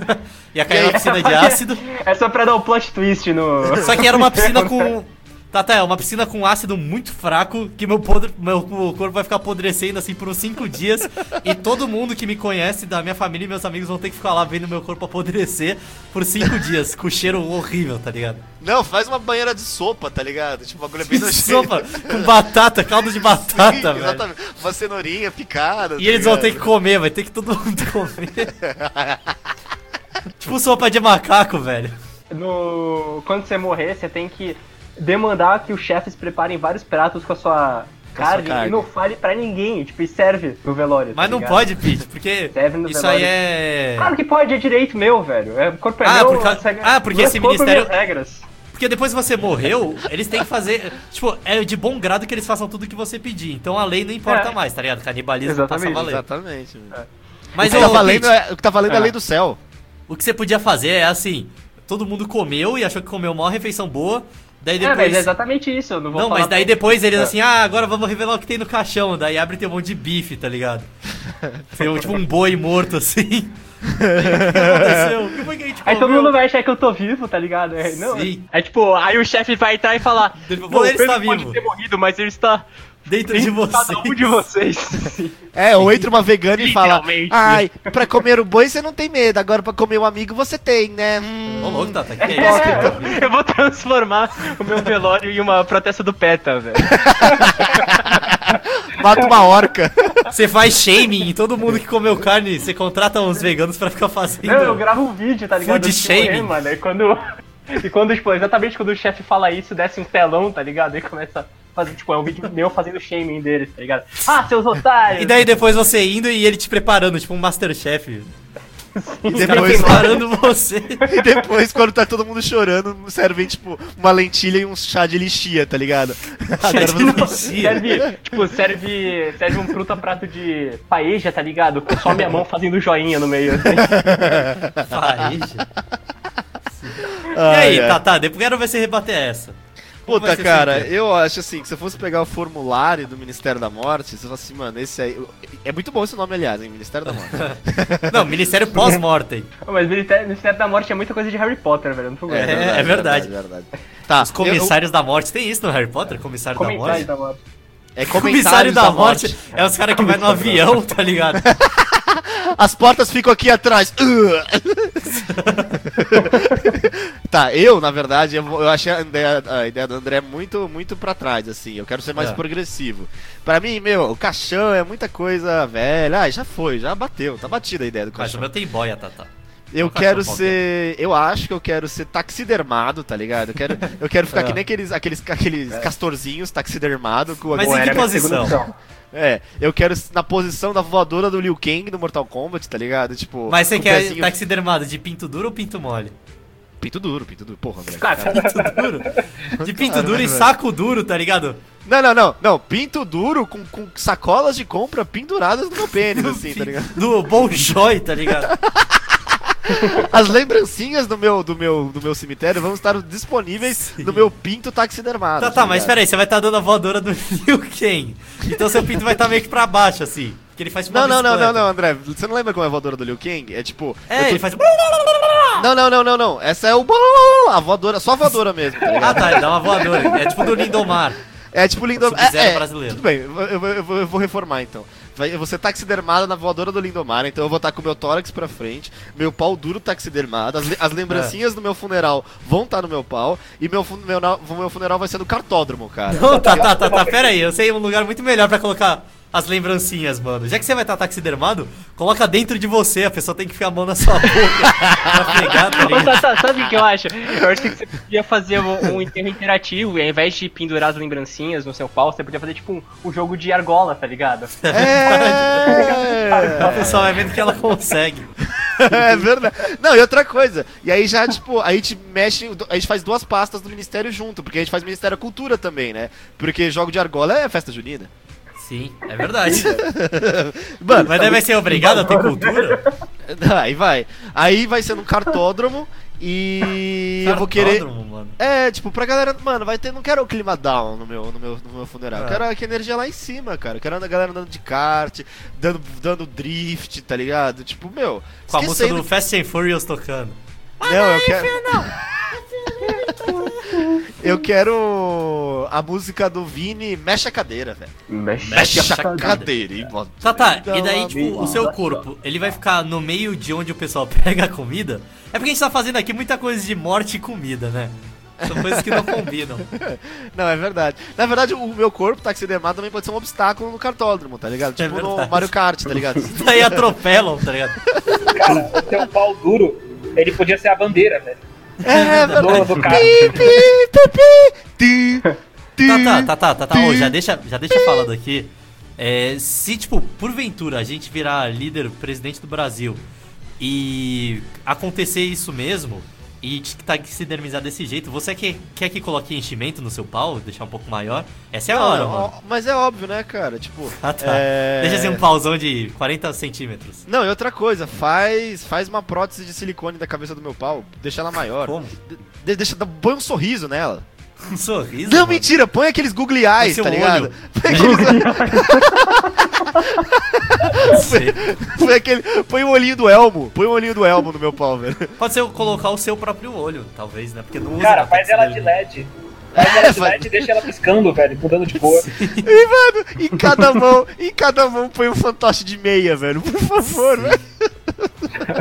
[LAUGHS] ia cair numa piscina de ácido. É só pra dar um plot twist no. Só que era uma piscina com. Tá, tá, é uma piscina com ácido muito fraco que meu, podre, meu corpo vai ficar apodrecendo assim por uns 5 dias. e todo mundo que me conhece, da minha família e meus amigos, vão ter que ficar lá vendo meu corpo apodrecer por 5 dias, com cheiro horrível, tá ligado? Não, faz uma banheira de sopa, tá ligado? Tipo, bagulho bem [LAUGHS] nojento. Sopa com batata, caldo de batata, Sim, velho. Exatamente. Uma cenourinha picada. E eles vão ter que comer, vai ter que todo mundo [LAUGHS] comer. tipo sopa de macaco, velho. no... Quando você morrer, você tem que demandar que os chefes preparem vários pratos com a sua carne, carne. e não fale pra ninguém, tipo, e serve no velório. Mas tá não ligado? pode, Pete, porque Serve no isso velório. aí é. Claro que pode, é direito meu, velho. É, o corpo é Ah, meu, por causa- regras- ah, porque esse ministério- regras. Porque depois que você morreu, eles têm que fazer. Tipo, é de bom grado que eles façam tudo que você pedir. Então a lei não importa É. mais, tá ligado? Canibalismo Exatamente, passa a valer. Exatamente. Mas o, que tá ô, valendo Pete, é, o que tá valendo é a Ah. lei do céu. o que você podia fazer é assim: todo mundo comeu e achou que comeu uma refeição boa. Daí É, depois. mas é exatamente isso. Eu não vou Não, falar mas daí depois eles É. assim, ah, agora vamos revelar o que tem no caixão. Daí abre e tem um monte de bife, tá ligado? [LAUGHS] Tem um, tipo um boi morto assim. [LAUGHS] o que aconteceu? O que foi que a gente Aí todo mundo vai achar que eu tô vivo, tá ligado? É, não, Sim. é tipo, aí o chefe vai entrar e falar: Bom, "Bom, ele está pode vivo." ter morrido, mas ele está Dentro de em você. cada um de vocês. [LAUGHS] É, ou entra uma vegana e fala. Ai, pra comer o boi você não tem medo, agora pra comer um amigo você tem, né? Hum. Ô, louco, Tata, que é isso? É, eu vou transformar o meu velório em uma protesta do PETA, velho. [LAUGHS] Mata uma orca. Você faz shaming em todo mundo que comeu carne, você contrata uns veganos pra ficar fazendo. Não, eu gravo um vídeo, tá ligado? Food de morrer, shaming. mano. E quando. [LAUGHS] E quando, tipo, exatamente quando o chefe fala isso, desce um telão, tá ligado? E começa fazer, tipo, é um vídeo meu fazendo shaming deles, tá ligado? Ah, seus otários! E daí depois você indo e ele te preparando, tipo um Masterchef. E Os caras depois, preparando você. e depois, quando tá todo mundo chorando, servem, tipo, uma lentilha e um chá de lixia, tá ligado? Lixia. Serve, tipo, serve, serve um fruta prato de paeja, tá ligado? Com só minha mão fazendo joinha no meio, assim. Fareja. E Ai, aí, tá, tá, depois quero ver você rebater essa. Puta, cara, seu eu acho assim, que se eu fosse pegar o formulário do Ministério da Morte, você fala assim, mano, esse aí. É muito bom esse nome, aliás, hein? Ministério da Morte. [LAUGHS] Não, Ministério Pós-Mortem. Mas Ministério, Ministério da Morte é muita coisa de Harry Potter, velho. Eu não tô É, gostando. é verdade. verdade. Tá, Os comissários da morte. Tem isso no Harry Potter? Comissário da morte? da morte. eu- é Comissário da, morte, é os caras que vai no avião, tá ligado? [LAUGHS] As portas ficam aqui atrás. [LAUGHS] tá, eu, na verdade, eu, eu achei a ideia, a ideia do André muito, muito pra trás, assim. Eu quero ser mais É. progressivo. Pra mim, meu, o caixão é muita coisa velha. Ah, já foi, já bateu. Tá batida a ideia do Mas o caixão. meu tem boia, Tata. Eu caixão quero ser. Eu acho que eu quero ser taxidermado, tá ligado? Eu quero, eu quero ficar [LAUGHS] É. que nem aqueles, aqueles, aqueles castorzinhos taxidermado com a Mas em que posição? É, eu quero na posição da voadora do Liu Kang no Mortal Kombat, tá ligado? Tipo, Mas você quer pezinho- taxidermado de pinto duro ou pinto mole? pinto duro, pinto duro. Porra, André. Cara, Pinto duro. De [LAUGHS] pinto duro e saco duro, tá ligado? Não, não, não, não. Pinto duro com, com sacolas de compra penduradas no meu pênis, [LAUGHS] assim, tá ligado? Do Bolshoi, tá ligado? [LAUGHS] As lembrancinhas do meu, do meu, do meu cemitério vão estar disponíveis no meu pinto taxidermado. Tá, tá, mas ligado? peraí, você vai estar dando a voadora do Liu Kang. Então seu pinto vai estar meio que pra baixo, assim. Porque ele faz Não, não, não, não, não, André. Você não lembra como é a voadora do Liu Kang? É tipo. É, tô- ele faz. Não, não, não, não, não. Essa é o. A voadora, só a voadora mesmo, tá? Ah, tá, ele dá uma voadora. É tipo do Lindomar. É tipo Lindomar. É, é, brasileiro. Tudo bem, eu, eu eu eu vou reformar então. Vai, eu vou ser taxidermado na voadora do Lindomar, então eu vou estar com meu tórax pra frente, meu pau duro taxidermado, as, as lembrancinhas É. do meu funeral vão estar no meu pau, e meu, meu, meu funeral vai ser no cartódromo, cara. Não, tá, tá, tá, tá. Pera aí, eu sei um lugar muito melhor pra colocar as lembrancinhas, mano. Já que você vai estar taxidermado, coloca dentro de você. A pessoa tem que ficar a mão na sua [LAUGHS] boca pra pegar, tá Ô, ligado? Tata, sabe o que eu acho? Eu acho que você podia fazer um, um enterro interativo e ao invés de pendurar as lembrancinhas no seu pau, você podia fazer tipo um, um jogo de argola, tá ligado? A É, [LAUGHS] pessoa vai vendo que ela consegue. [LAUGHS] é verdade. Não, e outra coisa, e aí já, tipo, a gente mexe, a gente faz duas pastas do Ministério junto, porque a gente faz Ministério da Cultura também, né? Porque jogo de argola é festa junina. Sim, é verdade. [LAUGHS] Mano, Mas daí vai ser obrigado a ter cultura? aí vai. Aí vai ser num cartódromo e eu vou querer. Mano. É, tipo, pra galera, mano, vai ter. Não quero o clima down no meu, no meu, no meu funeral. Eu É. quero que energia lá em cima, cara. Eu quero a galera andando de kart, dando, dando drift, tá ligado? Tipo, meu. Com a música do Fast and Furious tocando. Não, eu quero. eu quero a música do Vini Mexe a cadeira, velho. Mexe, Mexe a cadeira. cadeira, hein, mano. Tá, tá. E daí, tipo, o seu corpo, ele vai ficar no meio de onde o pessoal [LAUGHS] pega a comida? É porque a gente tá fazendo aqui muita coisa de morte e comida, né? São coisas que não [LAUGHS] combinam. Não, é verdade. Na verdade, o meu corpo taxidermado também pode ser um obstáculo no cartódromo, tá ligado? É Tipo no. Mario Kart, tá ligado? [LAUGHS] Daí atropelam, tá ligado? Cara, o teu pau duro, ele podia ser a bandeira, velho. É Do, verdade. do ti, ti. Tá, tá, tá, tá, tá, tá. Ô, já deixa, já deixa falando aqui. É, se, tipo, porventura a gente virar líder, presidente do Brasil e acontecer isso mesmo, e te taxidermizar desse jeito, você quer, quer que coloque enchimento no seu pau, deixar um pouco maior? Essa é a hora, mano. Mas é óbvio, né, cara? Tipo. [LAUGHS] Ah, tá. é... Deixa assim um pauzão de 40 centímetros. Não, e outra coisa, faz, faz uma prótese de silicone da cabeça do meu pau, deixa ela maior. Como? De- deixa, dá- põe um sorriso nela. Um sorriso? Não, mano? mentira, põe aqueles googly eyes, tá ligado? Põe aqueles, [LAUGHS] Sei. põe aquele, põe o olhinho do Elmo, põe o olhinho do Elmo no meu pau, velho. Pode ser eu colocar o seu próprio olho, talvez, né? Porque não usa Cara, faz ela de. LED. Faz ela de [LAUGHS] LED e deixa ela piscando, velho, mudando de cor. E, mano, em cada mão, em cada mão põe um fantoche de meia, velho. Por favor, velho.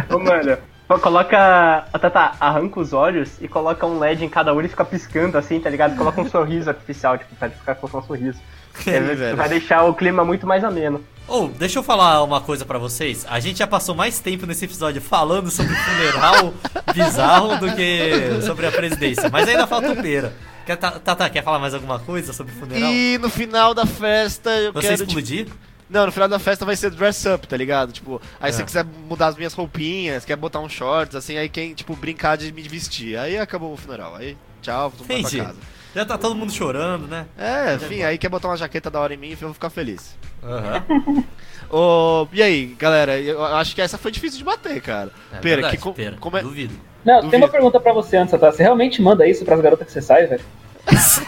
Ô, mano, pô, coloca. Ó, Tata, arranca os olhos e coloca um LED em cada olho e fica piscando assim, tá ligado? Coloca um sorriso artificial, tipo, pra ficar com um sorriso. [LAUGHS] É, Vai- deixar o clima muito mais ameno. Ô, deixa eu falar uma coisa pra vocês. A gente já passou mais tempo nesse episódio falando sobre o funeral [LAUGHS] bizarro do que sobre a presidência. Mas ainda falta o Pera. Quer, tá, tá, tá, quer falar mais alguma coisa sobre o funeral? E no final da festa eu Você quero. tipo, explodir? Não, no final da festa vai ser dress up, tá ligado? Tipo, aí se É. você quiser mudar as minhas roupinhas, quer botar uns shorts, assim, aí quem, tipo, brincar de me vestir. Aí acabou o funeral. Aí, tchau, vou pra Entendi. casa. Já tá todo mundo chorando, né? É, enfim, aí quer botar uma jaqueta da hora em mim, eu vou ficar feliz. Aham. [LAUGHS] Ô, e aí, galera, eu acho que essa foi difícil de bater, cara. É Pera, verdade, que Pera. como é- Duvido. Não, Duvido. tem uma pergunta pra você antes, tá? Você realmente manda isso pras garotas que você sai, velho?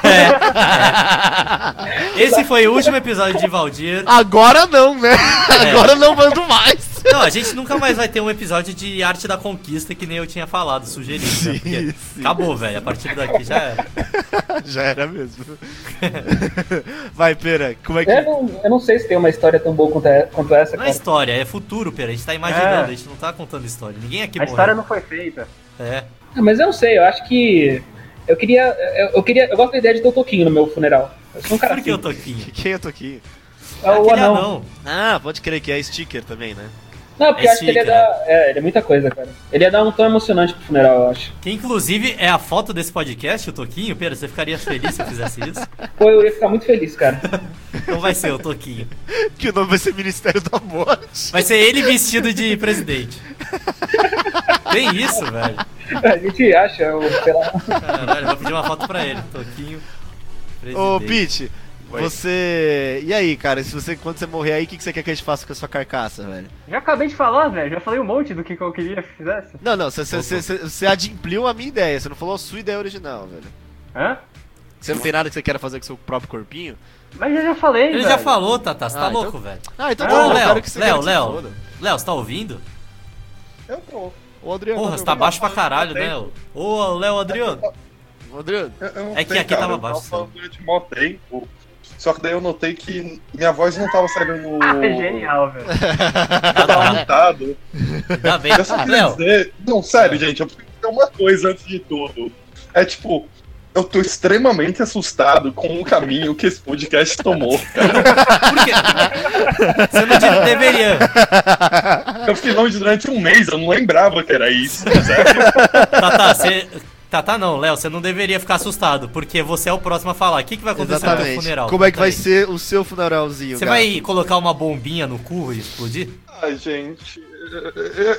É, é. Esse foi o último episódio de Valdir. Agora não, né? É. Agora não mando mais. Não, a gente nunca mais vai ter um episódio de arte da conquista que nem eu tinha falado, sugerido. né? Porque sim. acabou, velho. A partir daqui já era. [LAUGHS] Já era mesmo. Vai, Pera, como é que. Eu não, eu não sei se tem uma história tão boa quanto, é- quanto essa, Não é cara. história, é futuro, pera. A gente tá imaginando, É. a gente não tá contando história. Ninguém aqui A morreu. história não foi feita. É. Ah, Mas eu não sei, eu acho que. Eu queria. Eu, eu queria. Eu gosto da ideia de ter o Toquinho no meu funeral. Eu sou um cara Por que o assim. Toquinho? Quem é Toquinho? É o anão. anão. Ah, pode crer que é sticker também, né? Não, porque É eu acho que ele ia dar. É, ele é muita coisa, cara. Ele ia dar um tom emocionante pro funeral, eu acho. Que inclusive é a foto desse podcast, o Toquinho. Pera, você ficaria feliz se eu fizesse isso? [LAUGHS] Pô, eu ia ficar muito feliz, cara. [LAUGHS] Não vai ser o Toquinho. [LAUGHS] Que o nome vai ser Ministério da Morte. Vai ser ele vestido de presidente. Tem isso, velho. A gente acha, o, sei lá. Caralho, vou pedir uma foto pra ele. Toquinho. Ô, presidente. Pete, você. E aí, cara, se você, quando você morrer aí, o que que você quer que a gente faça com a sua carcaça, velho? Já acabei de falar, velho. Já falei um monte do que, que eu queria que fizesse. Não, não, você, adimpliu a minha ideia, você não falou a sua ideia original, velho. Hã? Você não tem nada que você queira fazer com o seu próprio corpinho? Mas eu já falei, Ele velho. já falou, Tata, você tá Ah, então- louco, velho? Ah, então Ô, tá bom, eu Léo, quero que você Léo, Léo. foda. Léo, você tá ouvindo? Eu tô. Ô, Adriano. Porra, tá você tá baixo pra caralho, né? Ô, Léo Adriano. Adriano. Eu- eu não É que aqui cara, tava eu baixo, falando durante mó tempo. Só que daí eu notei que minha voz não tava saindo no. [LAUGHS] Ah, é genial, velho. Eu [LAUGHS] tava mutado. Ainda bem. Eu só queria dizer. Não, sério, gente, eu preciso dizer uma coisa antes de tudo. É tipo. Eu tô extremamente assustado com o caminho que esse podcast tomou. [LAUGHS] por quê? Você não de- deveria. Eu fiquei longe durante um mês, eu não lembrava que era isso, sério. Tata, você. Tata não, Léo, você não deveria ficar assustado, porque você é o próximo a falar. O que, que vai acontecer no teu Exatamente. funeral? Como é que vai aí. ser o seu funeralzinho, Você gato? vai colocar uma bombinha no cu e explodir? Ai, gente.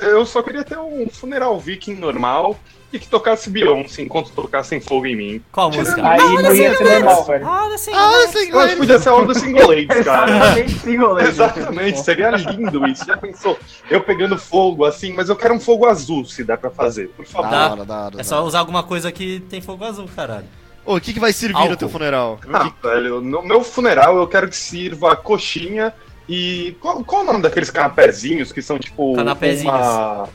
Eu- só queria ter um funeral viking normal e que tocasse Beyoncé enquanto tocassem fogo em mim. Qual música? Aí não ia ser normal, velho. Ah, assim. Ah, sim, Eu acho que podia ser uma dos singulates, cara. Exatamente, sim, goleiro. Exatamente, seria lindo isso. Já pensou? Eu pegando fogo assim, mas eu quero um fogo azul, se dá pra fazer, por favor. Dá. Da hora, da hora, da É só usar alguma coisa que tem fogo azul, caralho. Ô, o que, que vai servir Álcool. no teu funeral? Ah, velho, no meu funeral eu quero que sirva coxinha e. Qual, qual o nome daqueles canapézinhos que são tipo. Canapézinhos. Uma...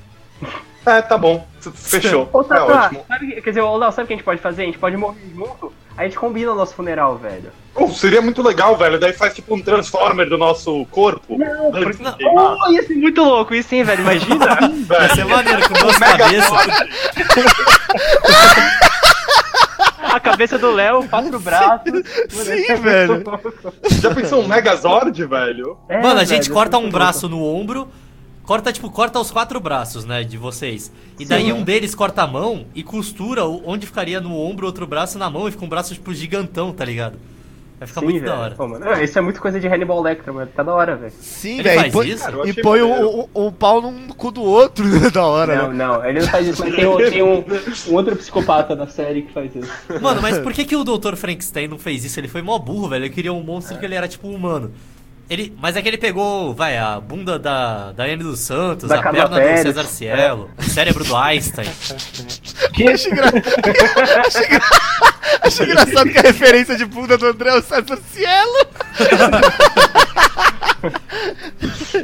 É, tá bom. Fechou. Ô, É Tata, ótimo. sabe, quer dizer, Léo, sabe o que a gente pode fazer? A gente pode morrer junto, aí a gente combina o nosso funeral, velho. Pô, seria muito legal, velho. Daí faz tipo um Transformer do nosso corpo. Não, Antes não. Oh, ia ser muito louco isso, hein, velho? Imagina. [LAUGHS] Vai ser maneiro com duas cabeças. [LAUGHS] a cabeça do Léo, quatro braços. Sim, velho. Já pensou um Megazord, velho? É, Mano, a velho, gente corta um braço no ombro. Corta, tipo, corta os quatro braços, né, de vocês. E daí um deles corta a mão e costura o- onde ficaria no ombro outro braço na mão e fica um braço, tipo, gigantão, tá ligado? Vai ficar Sim, muito velho. da hora. Pô, mano, não, isso é muito coisa de Hannibal Lecter, mano. Tá da hora, velho. Sim, Ele velho. faz põe- isso? Cara, E achei põe o, o, o pau num cu do outro, [LAUGHS] da hora, Não, né? não, ele não faz isso, mas tem, um- tem um, um outro psicopata da série que faz isso. Mano, mas por que, que o Dr. Frankenstein não fez isso? Ele foi mó burro, velho. Ele queria um monstro que ele era tipo humano. Ele, mas é que ele pegou, vai, a bunda da Daiane dos Santos, Da a perna Pérez. do César Cielo, o cérebro do Einstein. [LAUGHS] Acho, engra... [LAUGHS] acho, engra... [LAUGHS] acho engraçado que a referência de bunda do André é o César Cielo. [LAUGHS]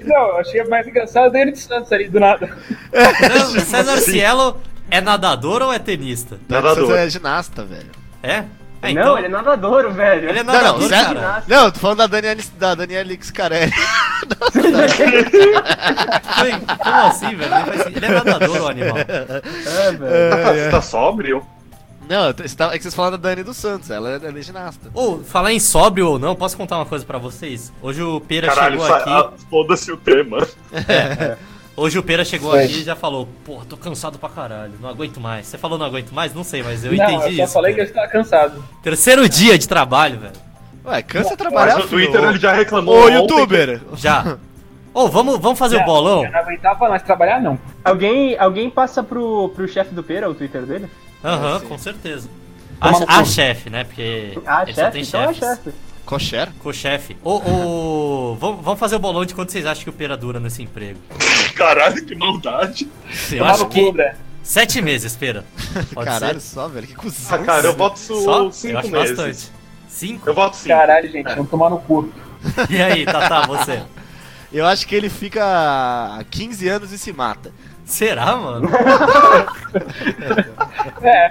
Não, eu achei mais engraçado dele de Santos ali, do nada. Não, [LAUGHS] o César Cielo é nadador ou é tenista? Nadador. César é ginasta, velho. É? É, Não, ele é nadadouro, velho. Ele é Não, não, nadador, sério? cara. Não, eu tô falando da Daniela, da Daniela Scarelli. Foi- Como assim, velho? Ele, ele é nadador, o animal. É, velho. Você tá sóbrio? Não, tá- é que vocês falam da Dani dos Santos, ela é, ela é ginasta. Ou, falar em sóbrio ou não, posso contar uma coisa pra vocês? Hoje o Pera Caralho, chegou aqui. ah, foda-se o tema. [LAUGHS] Hoje o Pera chegou Foi. aqui e já falou, porra, tô cansado pra caralho, não aguento mais. Você falou não aguento mais? Não sei, mas eu não, entendi eu só isso. falei que eu estava cansado. Terceiro dia de trabalho, velho. Ué, cansa trabalhar, Mas no filho. Twitter ele já reclamou. Ô, youtuber! Já. Ô, vamos, vamos fazer o bolão? Eu não aguentava mais trabalhar, não. Alguém, alguém passa pro, pro chefe do Pera o Twitter dele? Aham, com certeza. A, a chefe, né? Porque Ah, ele só chefe? tem Então é chefes. chefe. Kosher? Co-chefe. Ô, ô, vamos, fazer o bolão de quanto vocês acham que o Pera dura nesse emprego? [LAUGHS] Caralho, que maldade. Eu acho que sete meses, Pera. [LAUGHS] Pode Caralho, ser? só, velho, que cuzão. Ah, cara, eu voto Só? Eu cinco acho meses. bastante. Cinco? Eu voto cinco. Caralho, gente, vamos tomar no cu. E aí, Tata, você? [LAUGHS] Eu acho que ele fica há 15 anos e se mata. Será, mano? [LAUGHS] É,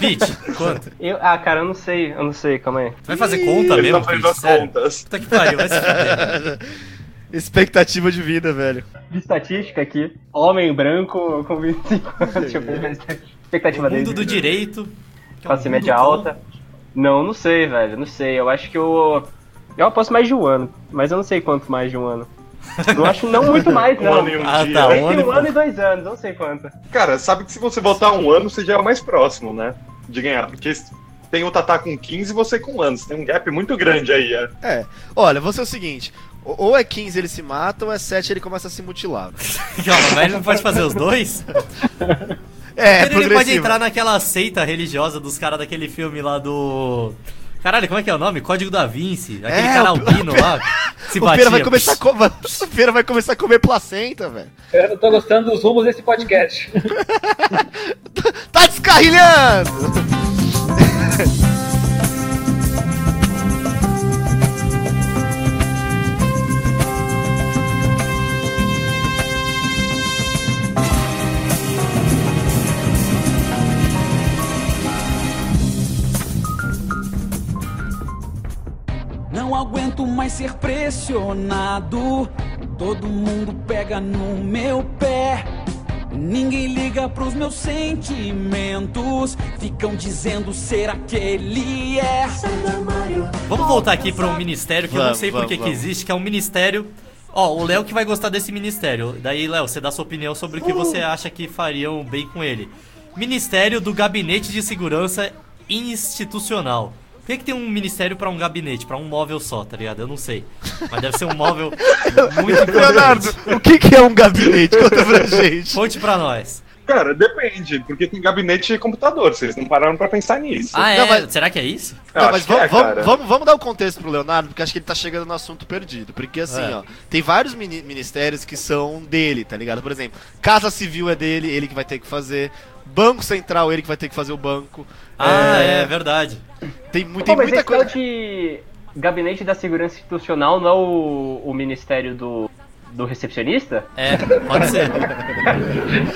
Pete, quanto? Eu, ah, cara, eu não sei, eu não sei, calma aí. Vai fazer conta mesmo, tá fazendo as contas. Puta que pariu, vai se fuder. [LAUGHS] Expectativa de vida, velho. De estatística aqui, homem branco com 25 anos, deixa eu ver expectativa dele. mundo do direito. que é Classe média tão- alta. Não, não sei, velho, não sei. Eu acho que eu. Eu aposto mais de um ano, mas eu não sei quanto mais de um ano. Eu acho não [LAUGHS] muito mais, Um não. ano e um Ah, dia. tá, Tem um ano e um ano e dois anos, não sei quanto. Cara, sabe que se você votar um ano, você já é o mais próximo, né? De ganhar. Porque tem o Tatá com 15 e você com anos. Tem um gap muito grande aí. É. É. Olha, vou ser o seguinte: ou é 15 ele se mata, ou é 7 ele começa a se mutilar. [LAUGHS] Calma, mas ele não pode fazer os dois? É, ele pode entrar naquela seita religiosa dos caras daquele filme lá do. Caralho, como é que é o nome? Código da Vinci. Aquele É, cara o- albino lá. [LAUGHS] Se O Pera vai começar a comer. [LAUGHS] O Pera vai começar a comer placenta, velho. Eu não tô gostando dos rumos desse podcast. [LAUGHS] Tá descarrilhando! Aguento mais ser pressionado. Todo mundo pega no meu pé. Ninguém liga pros meus sentimentos. Ficam dizendo ser aquele é. Vamos voltar aqui pra um ministério que eu não Vamos, sei por vamos, que que vamos. existe, que é um ministério. Ó, o Léo que vai gostar desse ministério. Daí, Léo, você dá sua opinião sobre o que você acha que fariam bem com ele. Ministério do Gabinete de Segurança Institucional. Por que, que tem um ministério pra um gabinete, pra um móvel só, tá ligado? Eu não sei. Mas deve ser um móvel [LAUGHS] muito Leonardo, importante. o que, que é um gabinete? Conta pra [LAUGHS] gente. Conte pra nós. Cara, depende, porque tem gabinete de computador, vocês não pararam pra pensar nisso. Ah, é? Não, mas- Será que é isso? Eu Não, mas vamos, é, vamos, vamos dar o contexto pro Leonardo, porque acho que ele tá chegando no assunto perdido. Porque assim, É. ó, tem vários mini- ministérios que são dele, tá ligado? Por exemplo, Casa Civil é dele, ele que vai ter que fazer. Banco Central, ele que vai ter que fazer o banco. Ah, é, É, verdade. Tem, mu- tem muita coisa. de Gabinete da Segurança Institucional não é o, o ministério do, do recepcionista? É, pode ser. [LAUGHS]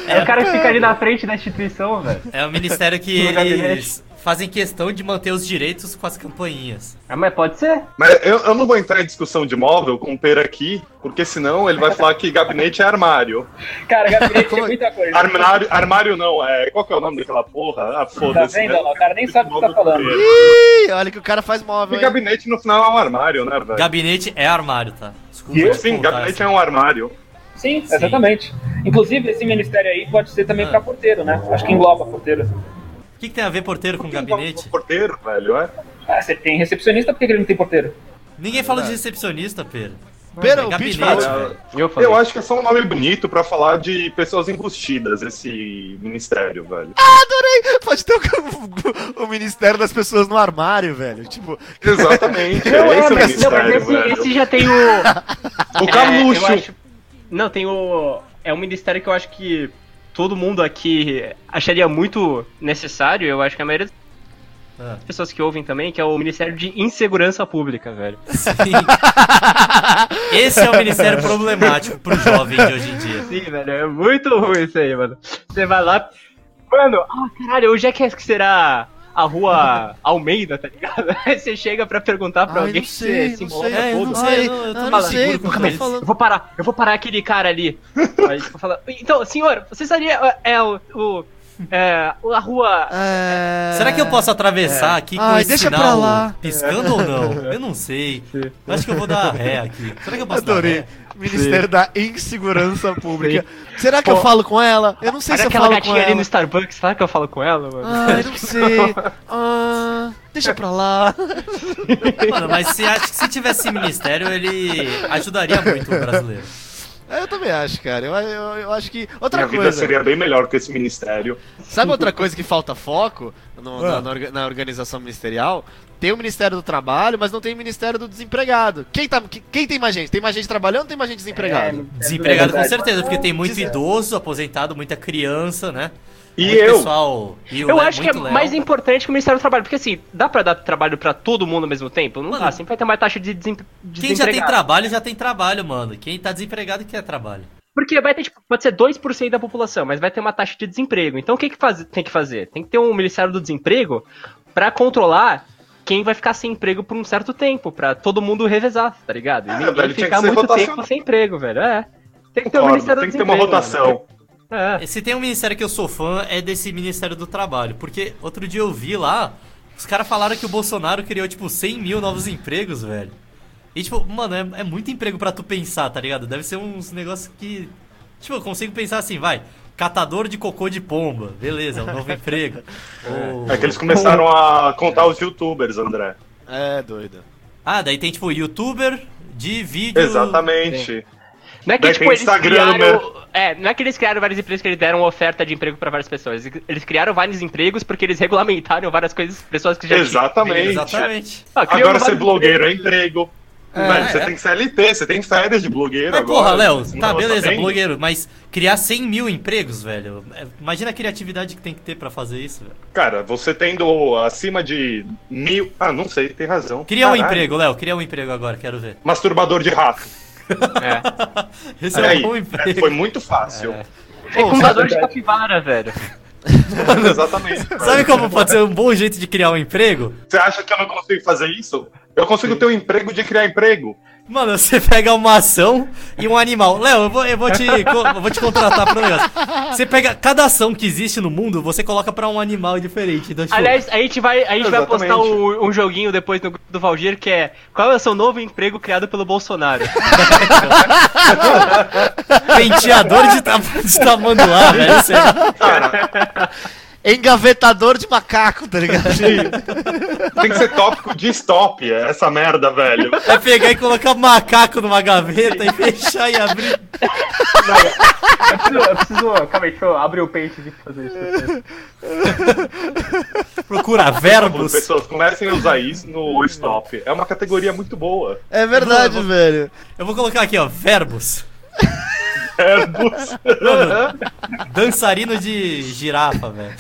É o cara que fica ali na frente da instituição, velho. É o ministério que [LAUGHS] eles fazem questão de manter os direitos com as campainhas. Ah, mas pode ser. Mas eu, eu não vou entrar em discussão de móvel com o Pera aqui, porque senão ele vai falar que gabinete é armário. Cara, [LAUGHS] gabinete é muita coisa. Armário, armário não, é. Qual que é o nome daquela porra? Ah, Tá foda-se. vendo? né? O cara nem sabe o que tá falando. Ih, olha que o cara faz móvel. Hein? gabinete no final é um armário, né, velho? Gabinete é armário, tá? E, Sim, gabinete é um armário. Sim, exatamente. Inclusive, esse ministério aí pode ser também pra porteiro, né? Acho que engloba porteiro. O que, que tem a ver porteiro com gabinete? Porteiro, velho, é? Ah, você tem recepcionista, por que que ele não tem porteiro? Ninguém fala de recepcionista, Pedro. Pera, É o Pete. Eu. Eu acho que é só um nome bonito pra falar de pessoas embustidas, esse ministério, velho. Pode ter o, [LAUGHS] o Ministério das Pessoas no armário, velho. Tipo, Exatamente, [LAUGHS] Não, é é, esse o mas, não, mas ministério, esse, velho. esse já tem o. O É, Carluxo. acho- Não, tem o. É um ministério que eu acho que todo mundo aqui acharia muito necessário. Eu acho que a maioria Ah. pessoas que ouvem também, que é o Ministério de Insegurança Pública, velho. Sim. [LAUGHS] Esse é o ministério problemático pro jovem de hoje em dia. Sim, velho, é muito ruim isso aí, mano. Você vai lá. Mano, ah, caralho, hoje é que será a rua Almeida, tá ligado? [LAUGHS] Aí você chega pra perguntar pra Ai, alguém não sei, se se não envolve sei. É, eu todo. não sei, eu, eu tô Ah, não sei, eles. falou. Eu vou parar, eu vou parar aquele cara ali. Aí tipo, fala, então, senhor, você sabia é o, o é, a rua é... Será que eu posso atravessar aqui com Ai, esse deixa sinal pra lá. piscando ou não? [LAUGHS] Eu não sei. Eu Acho que eu vou dar ré aqui. Será que eu posso dar Adorei. ré? Ministério da Insegurança [LAUGHS] Pública. Será que Pô. eu falo com ela? Eu não sei se eu aquela falo com gatinha ali ela. no Starbucks, será que eu falo com ela, mano? Ai, não [LAUGHS] sei. Ah, deixa pra lá. Mano, mas se, acho que se tivesse ministério, ele ajudaria muito o brasileiro. Eu também acho, cara. Eu, eu, eu acho que. Outra Minha vida coisa. seria bem melhor que esse ministério. Sabe outra coisa que falta foco no- na, Ah. na orga- na organização ministerial? Tem o Ministério do Trabalho, mas não tem o Ministério do Desempregado. Quem, tá, que- quem tem mais gente? Tem mais gente trabalhando ou tem mais gente desempregado? Desempregado com verdade. certeza, porque tem muito idoso, aposentado, muita criança, né? E eu? Pessoal, e Eu Le- acho que é Léo. mais importante que o Ministério do Trabalho, porque assim, dá pra dar trabalho pra todo mundo ao mesmo tempo? Não Mano, dá, sempre vai ter uma taxa de, desem... de Quem já tem trabalho, já tem trabalho, mano. Quem tá desempregado quer trabalho. Porque vai ter, tipo, pode ser 2% da população, mas vai ter uma taxa de desemprego. Então o que, que faz, tem que fazer? Tem que ter um Ministério do Desemprego pra controlar quem vai ficar sem emprego por um certo tempo, pra todo mundo revezar, tá ligado? E É, ninguém velho, ficar muito tempo sem emprego, velho. É. Tem que ter um Ministério tem do que ter uma Desemprego, rotação. mano. É. Se tem um ministério que eu sou fã, é desse Ministério do Trabalho. Porque outro dia eu vi lá, os caras falaram que o Bolsonaro criou, tipo, 100 mil novos empregos, velho. E, tipo, mano, é, é muito emprego pra tu pensar, tá ligado? Deve ser uns negócios que. Tipo, eu consigo pensar assim, vai. Catador de cocô de pomba. Beleza, é um novo [LAUGHS] emprego. Ou- É que eles começaram a contar os youtubers, André. É, doido. Ah, daí tem, tipo, youtuber de vídeo. Exatamente. Não é que Daí tipo, tem eles Instagram, criaram. É, não é que eles criaram vários empregos que eles deram oferta de emprego pra várias pessoas. Eles criaram vários empregos porque eles regulamentaram várias coisas, pessoas que já tinham. Exatamente. Exatamente. Ah, Agora ser blogueiro é emprego. É, Velho, você é. tem CLT, você tem férias de blogueiro Mas agora. porra, Léo, tá, beleza, sabendo? blogueiro, mas criar 100 mil empregos, velho. é- Imagina a criatividade que tem que ter pra fazer isso, velho. Cara, você tendo acima de mil. Ah, não sei, tem razão. Cria um Caralho. emprego, Léo, cria um emprego agora, quero ver. Masturbador de rato. É. [LAUGHS] Esse é um bom é, emprego. foi muito fácil. Fecundador de capivara, velho. [LAUGHS] Exatamente. Sabe como pode ser um bom jeito de criar um emprego? Você acha que eu não consigo fazer isso? Eu consigo ter um emprego de criar emprego. Mano, você pega uma ação e um animal. Léo, eu vou, eu vou te eu vou te contratar pro negócio. Você pega cada ação que existe no mundo, você coloca pra um animal diferente. Então, tipo, Aliás, a gente vai, a gente vai postar um, um joguinho depois no grupo do Valdir que é Qual é o seu novo emprego criado pelo Bolsonaro? penteador de, ta de tamanduá, [LAUGHS] velho. Você- Engavetador de macaco, tá ligado? Tem que ser tópico de stop, essa merda, velho. É pegar e colocar macaco numa gaveta e fechar e abrir. eu, preciso, eu preciso. Calma aí, deixa eu abrir o pente de fazer isso. Procura As verbos. pessoas comecem a usar isso no stop. É uma categoria muito boa. É verdade, velho. Eu vou colocar aqui, ó, verbos. Verbos. Mano, dançarino de girafa, velho.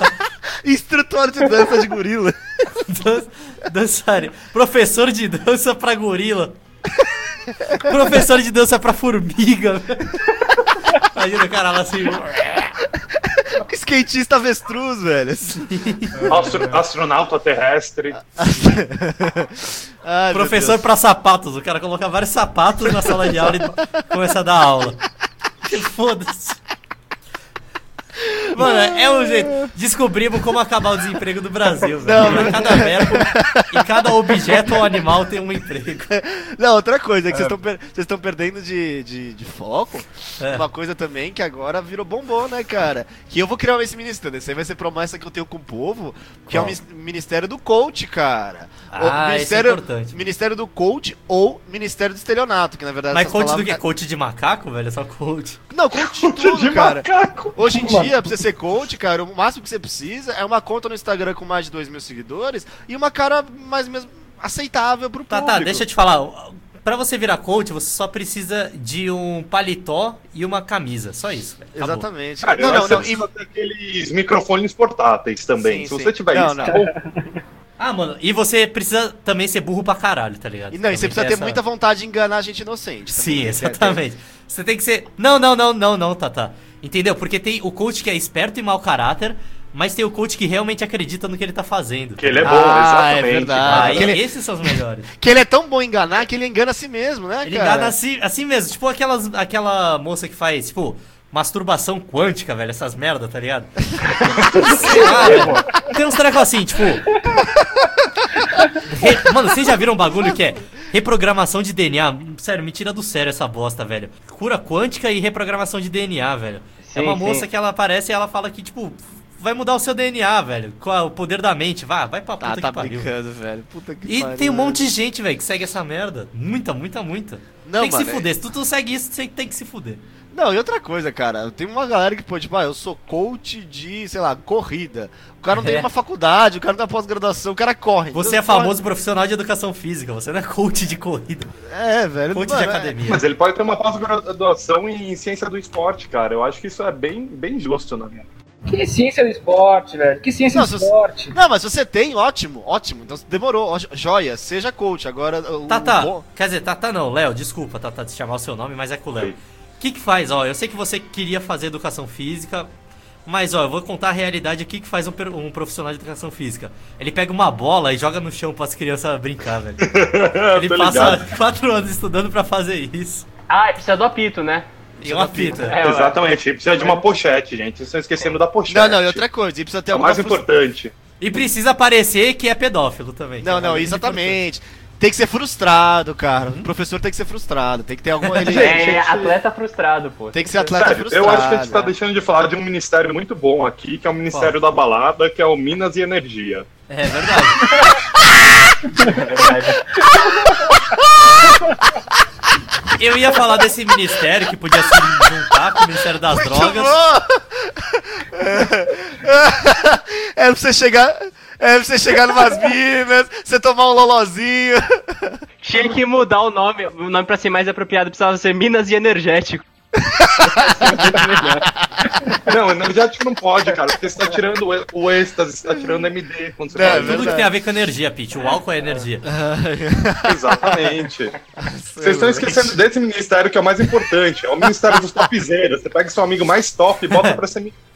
[LAUGHS] Instrutor de dança de gorila. Dan dançarino. Professor de dança pra gorila. Professor de dança pra formiga. velho. Imagina o cara lá assim. Skatista avestruz, velho. [LAUGHS] Astro- astronauta terrestre. [LAUGHS] Ai, Professor pra sapatos. O cara coloca vários sapatos na sala de aula e começa a dar aula. [LAUGHS] Foda-se. Mano, é um jeito. Descobrimos como acabar o desemprego do Brasil, velho. Não, Cada verbo e cada objeto ou animal tem um emprego. Não, outra coisa é que vocês estão per- perdendo de, de, de foco. É. Uma coisa também que agora virou bombom, né, cara? Que eu vou criar esse ministério. Esse aí vai ser promessa que eu tenho com o povo, que é o Qual? Ministério do Coach, cara. Ah, o é ministério, importante. Ministério do Coach ou Ministério do Estelionato, que na verdade Mas coach do palavras- que? Coach de macaco, velho? É só coach. Não, coach de [LAUGHS] tudo, de cara. macaco. Hoje em dia, pra você ser coach, cara, o máximo que você precisa é uma conta no Instagram com mais de 2 mil seguidores e uma cara mais mesmo aceitável pro Tá, público. tá, deixa eu te falar. Pra você virar coach, você só precisa de um paletó e uma camisa. Só isso. Acabou. Exatamente. Cara, não, não, você não. ter aqueles microfones portáteis também. Sim, Se sim. você tiver Não, isso, não. [LAUGHS] Ah, mano, e você precisa também ser burro pra caralho, tá ligado? E não, e Também você precisa ter essa- muita vontade de enganar a gente inocente. Sim, também. exatamente. Você tem que ser. Não, não, não, não, não, Tata. Entendeu? Porque tem o coach que é esperto e mau caráter, mas tem o coach que realmente acredita no que ele tá fazendo. que ele é bom, Ah, exatamente. é verdade. Ah, Ah, e aquele- esses são os melhores. [LAUGHS] Que ele é tão bom em enganar que ele engana a si mesmo, né, Ele cara? engana assim, assim mesmo. Tipo aquelas, aquela moça que faz, tipo, masturbação quântica, velho. Essas merda, tá ligado? Sei [LAUGHS] lá. Tem uns trecos assim, tipo. [LAUGHS] Mano, vocês já viram um bagulho que é reprogramação de DNA? Sério, me tira do sério essa bosta, velho. Cura quântica e reprogramação de DNA, velho. é Sim, uma sim. moça que ela aparece e ela fala que, tipo, vai mudar o seu DNA, velho. Com a- o poder da mente. Vai, vai pra puta Ah, tá que pariu. brincando, velho. Puta que E pariu, tem um monte de gente, velho, que segue essa merda. Muita, muita, muita. Não, tem que mano, se fuder. Se tu, tu segue isso, você tem que se fuder. Não, e outra coisa, cara, tem uma galera que, pô, tipo, ah, eu sou coach de, sei lá, corrida. O cara não tem É. uma faculdade, o cara não tem uma pós-graduação, o cara corre. Você é Então, corre. famoso profissional de educação física, você não é coach de corrida. É, velho. Coach mano, de é- academia. Mas ele pode ter uma pós-graduação em ciência do esporte, cara. Eu acho que isso é bem, bem justo, na minha. Que ciência do esporte, velho. Que ciência Não, do se você- esporte. Não, mas se você tem, ótimo, ótimo. Então demorou, joia, seja coach. Agora, o Tata, bom- quer dizer, Tata não, Léo, desculpa, Tata, de chamar o seu nome, mas é com o Léo. Que que faz, ó, eu sei que você queria fazer educação física, mas ó, eu vou contar a realidade, o que que faz um, um profissional de educação física. Ele pega uma bola e joga no chão para as crianças brincar, velho. [LAUGHS] Ele passa ligado. quatro anos estudando pra fazer isso. Ah, e precisa do apito, né? E uma fita. É, Exatamente, ele precisa de uma pochete, gente. Vocês estão esquecendo da pochete. Não, não, e outra coisa, e precisa ter É o mais importante. E precisa parecer que é pedófilo também. é Não, não, grande exatamente. Tem que ser frustrado, cara. O professor tem que ser frustrado. Tem que ter alguma. [LAUGHS] Ele, É atleta frustrado, pô. tem que ser atleta Sério, frustrado. eu acho que a gente tá né? deixando de falar de um ministério muito bom aqui, que é o Ministério da Balada, que é o Minas e Energia. É verdade. É [LAUGHS] verdade. Eu ia falar desse ministério que podia se juntar com o Ministério das Muito Drogas. bom! [LAUGHS] É pra você chegar. É pra você chegar numas minas, você tomar um lolozinho. Tinha que mudar o nome. O nome pra ser mais apropriado precisava ser Minas e Energético. [LAUGHS] Não, energético não pode, cara, porque você tá tirando o êxtase, você tá tirando MD quando você É, fala Tudo que tem a ver com energia, Pete. O álcool é energia. Exatamente. [LAUGHS] Vocês estão esquecendo desse ministério que é o mais importante. É o ministério dos topzeiros. Você pega seu amigo mais top e bota pra ser ministro.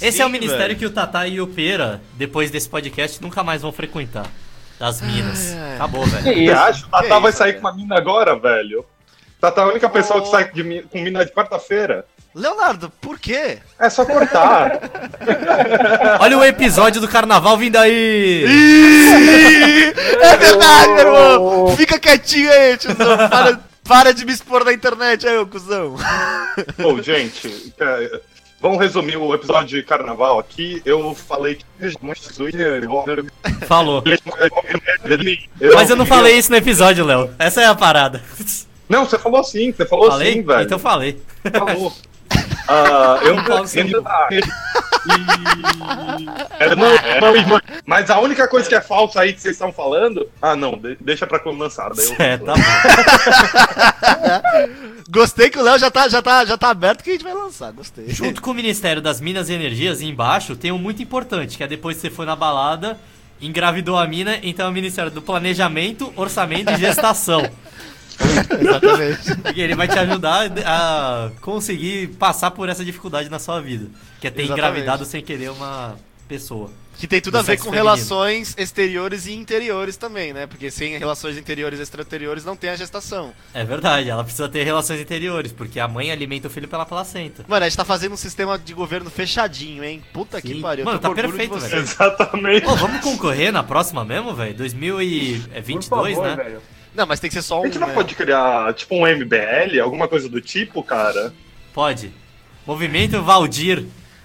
Esse é o Sim, ministério velho. que o Tatá e o Pera, depois desse podcast, nunca mais vão frequentar. Das minas. Ai, ai. Acabou, velho. Isso? acha? O Tatá Que vai isso, sair velho? com uma mina agora, velho? Tatá é a única pessoa que sai de com mina de quarta-feira. Leonardo, por quê? É só cortar. [LAUGHS] Olha o episódio do carnaval vindo aí! É verdade, meu irmão! Fica quietinho aí, tiozão. Para, para de me expor na internet aí, ô cuzão. Bom, gente, é, vamos resumir o episódio de carnaval aqui. Eu falei que. Falou. Mas eu não falei isso no episódio, Léo. Essa é a parada. Não, você falou sim, você falou Falei? sim, velho. Então falei. Falou. [LAUGHS] Ah, eu não Paulo Era não, era- Mas a única coisa que é falsa aí que vocês estão falando. Ah, não, de- deixa pra quando lançar. daí eu- É, tá bom. [LAUGHS] Gostei que o Léo já tá, já, tá, já tá aberto que a gente vai lançar. Gostei. Junto com o Ministério das Minas e Energias, embaixo, tem um muito importante, que é depois que você foi na balada, engravidou a mina, então é o Ministério do Planejamento, Orçamento e Gestação. [LAUGHS] [LAUGHS] Exatamente. Porque ele vai te ajudar a conseguir passar por essa dificuldade na sua vida. Que é ter Exatamente. engravidado sem querer uma pessoa. Que tem tudo a ver com feminino. relações exteriores e interiores também, né? Porque sem relações interiores e extrateriores não tem a gestação. É verdade, ela precisa ter relações interiores, porque a mãe alimenta o filho pela placenta. Mano, a gente tá fazendo um sistema de governo fechadinho, hein? Puta que Sim. pariu. eu Mano, tá perfeito, velho. Exatamente. Pô, vamos concorrer na próxima mesmo, velho? 2022, Por favor, né? velho. Não, mas tem que ser só um. A gente não né? pode criar, tipo, um MBL, alguma coisa do tipo, cara? Pode. Movimento Valdir.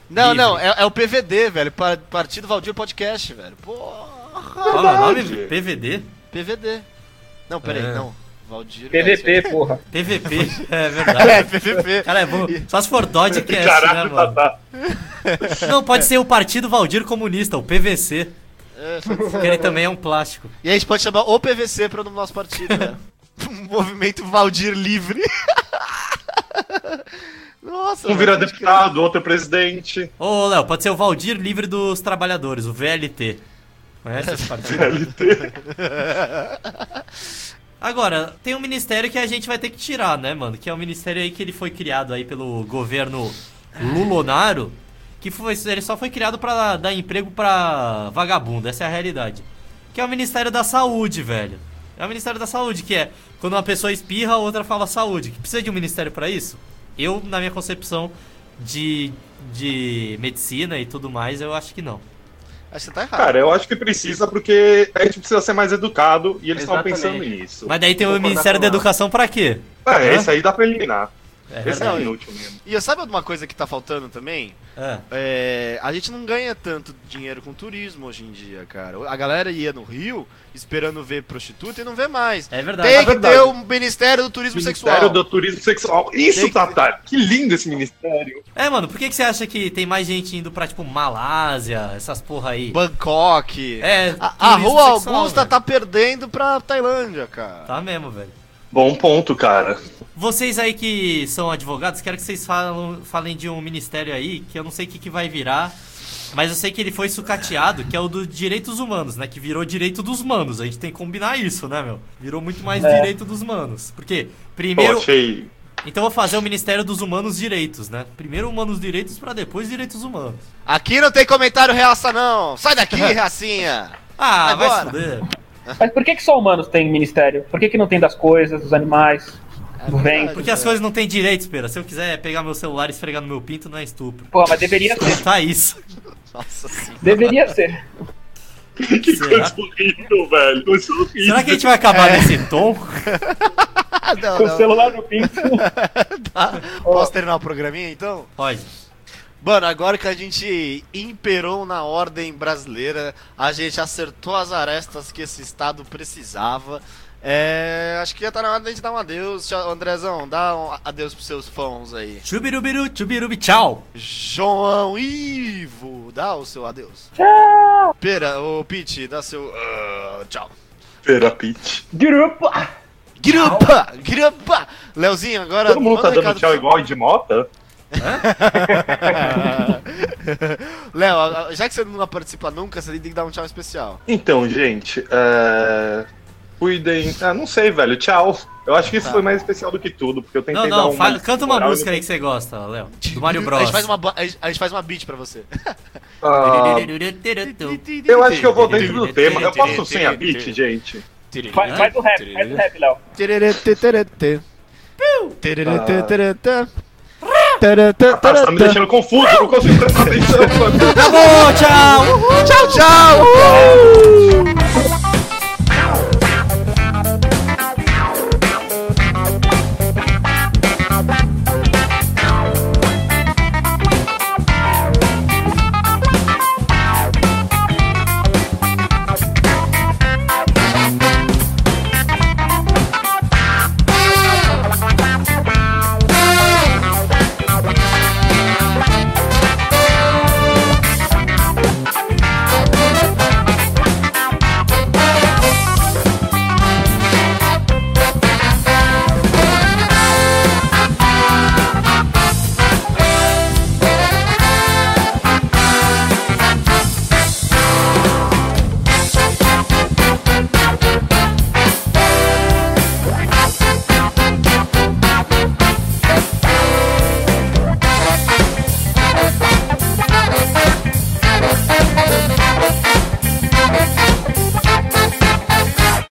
Não, Livre. não, é, é o PVD, velho. Pa- Partido Valdir Podcast, velho. Porra. Qual é o nome? PVD? PVD. Não, peraí, É. não. Valdir. PVP, porra. PVP, [LAUGHS] é É, verdade. PVP. Cara, é bom. Só se for Dodgecast, né, Caralho, mano? Tatá. Não, pode [LAUGHS] ser o Partido Valdir Comunista, o PVC. É, Porque ele também é um plástico. E a gente pode chamar o PVC pro nome do nosso partido, né? [LAUGHS] Movimento Valdir Livre. [LAUGHS] Nossa, Um vira deputado, outro é presidente. Ô, Léo, pode ser o Valdir Livre dos Trabalhadores, o VLT. Conhece esse partido? [LAUGHS] Agora, tem um ministério que a gente vai ter que tirar, né, mano? Que é o ministério aí que ele foi criado aí pelo governo Lulonaro, que foi, ele só foi criado pra dar emprego pra vagabundo, essa é a realidade. Que é o Ministério da Saúde, velho. É o Ministério da Saúde, que é quando uma pessoa espirra, a outra fala saúde. Que precisa de um ministério pra isso? Eu, na minha concepção de, de medicina e tudo mais, eu acho que não. Acho que você tá errado. Cara, eu acho que precisa porque a gente precisa ser mais educado e eles Exatamente. pensando nisso. Mas daí tem o Ministério da. Educação pra quê? É, esse aí dá pra eliminar. É esse verdade. é inútil mesmo. E sabe uma coisa que tá faltando também? É. É, a gente não ganha tanto dinheiro com turismo hoje em dia, cara. A galera ia no Rio esperando ver prostituta e não vê mais. É verdade. Tem É que verdade. ter o Ministério do Turismo Ministério Sexual. do Turismo Sexual. Isso, Tem que- Tatá. Que lindo esse ministério. É, mano, por que, que você acha que tem mais gente indo pra, tipo, Malásia, essas porra aí? Bangkok. É, A, a Rua sexual, Augusta velho. tá perdendo pra Tailândia, cara. Tá mesmo, velho. Bom ponto, cara. Vocês aí que são advogados, quero que vocês falam, falem de um ministério aí, que eu não sei o que, que vai virar, mas eu sei que ele foi sucateado, que é o do direitos humanos, né? Que virou direito dos manos. A gente tem que combinar isso, né, meu? Virou muito mais É. direito dos manos. Porque, Pô, primeiro. achei. Então eu vou fazer o Ministério dos Humanos Direitos, né? Primeiro humanos direitos pra depois direitos humanos. Aqui não tem comentário reaça, não. Sai daqui, [LAUGHS] reacinha. Ah, vai se Agora. fuder. Mas por que, que só humanos têm ministério? Por que, que não tem das coisas, dos animais, do vento? Porque as coisas não têm direitos, pera. Se eu quiser pegar meu celular e esfregar no meu pinto, não é estupro. Pô, mas deveria [LAUGHS] ser. Tá isso. Nossa senhora. Deveria ser. Que Será? coisa horrível, velho. Coisa horrível. Será que a gente vai acabar nesse tom? [LAUGHS] Não, Com o não. celular no pinto. [LAUGHS] Tá. Posso terminar o programinha então? Pode. Mano, agora que a gente imperou na ordem brasileira, a gente acertou as arestas que esse estado precisava. É, acho que já tá na hora da gente dar um adeus. Andrezão, dá um adeus pros seus fãs aí. Chubirubiru, chubirubi, tchau. João Ivo, dá o seu adeus. Tchau. Pera, ô Pete, dá seu ah, tchau. Terapite. Grupa! Grupa, grupa. Leozinho, agora Todo mundo tá dando tchau pro- igual de mota? [LAUGHS] Léo, a- a- já que você não participa nunca, você tem que dar um tchau especial. Então, gente, é... cuidem. Ah, não sei, velho. Tchau. Eu acho que isso Tá. foi mais especial do que tudo, porque eu tentei Não, dar não, uma. fa- canta uma música aí que você gosta, Léo. [LAUGHS] Do Mario A Bros. gente faz uma, a gente- a gente faz uma beat pra você. Ah, [LAUGHS] eu acho que eu vou dentro do tema. Eu posso sem a beat, gente? Faz, faz o rap, faz o rap, Léo. Ah, você tá me deixando confuso, eu não consigo prestar atenção. Acabou, tchau! Tchau, tchau! Uhul!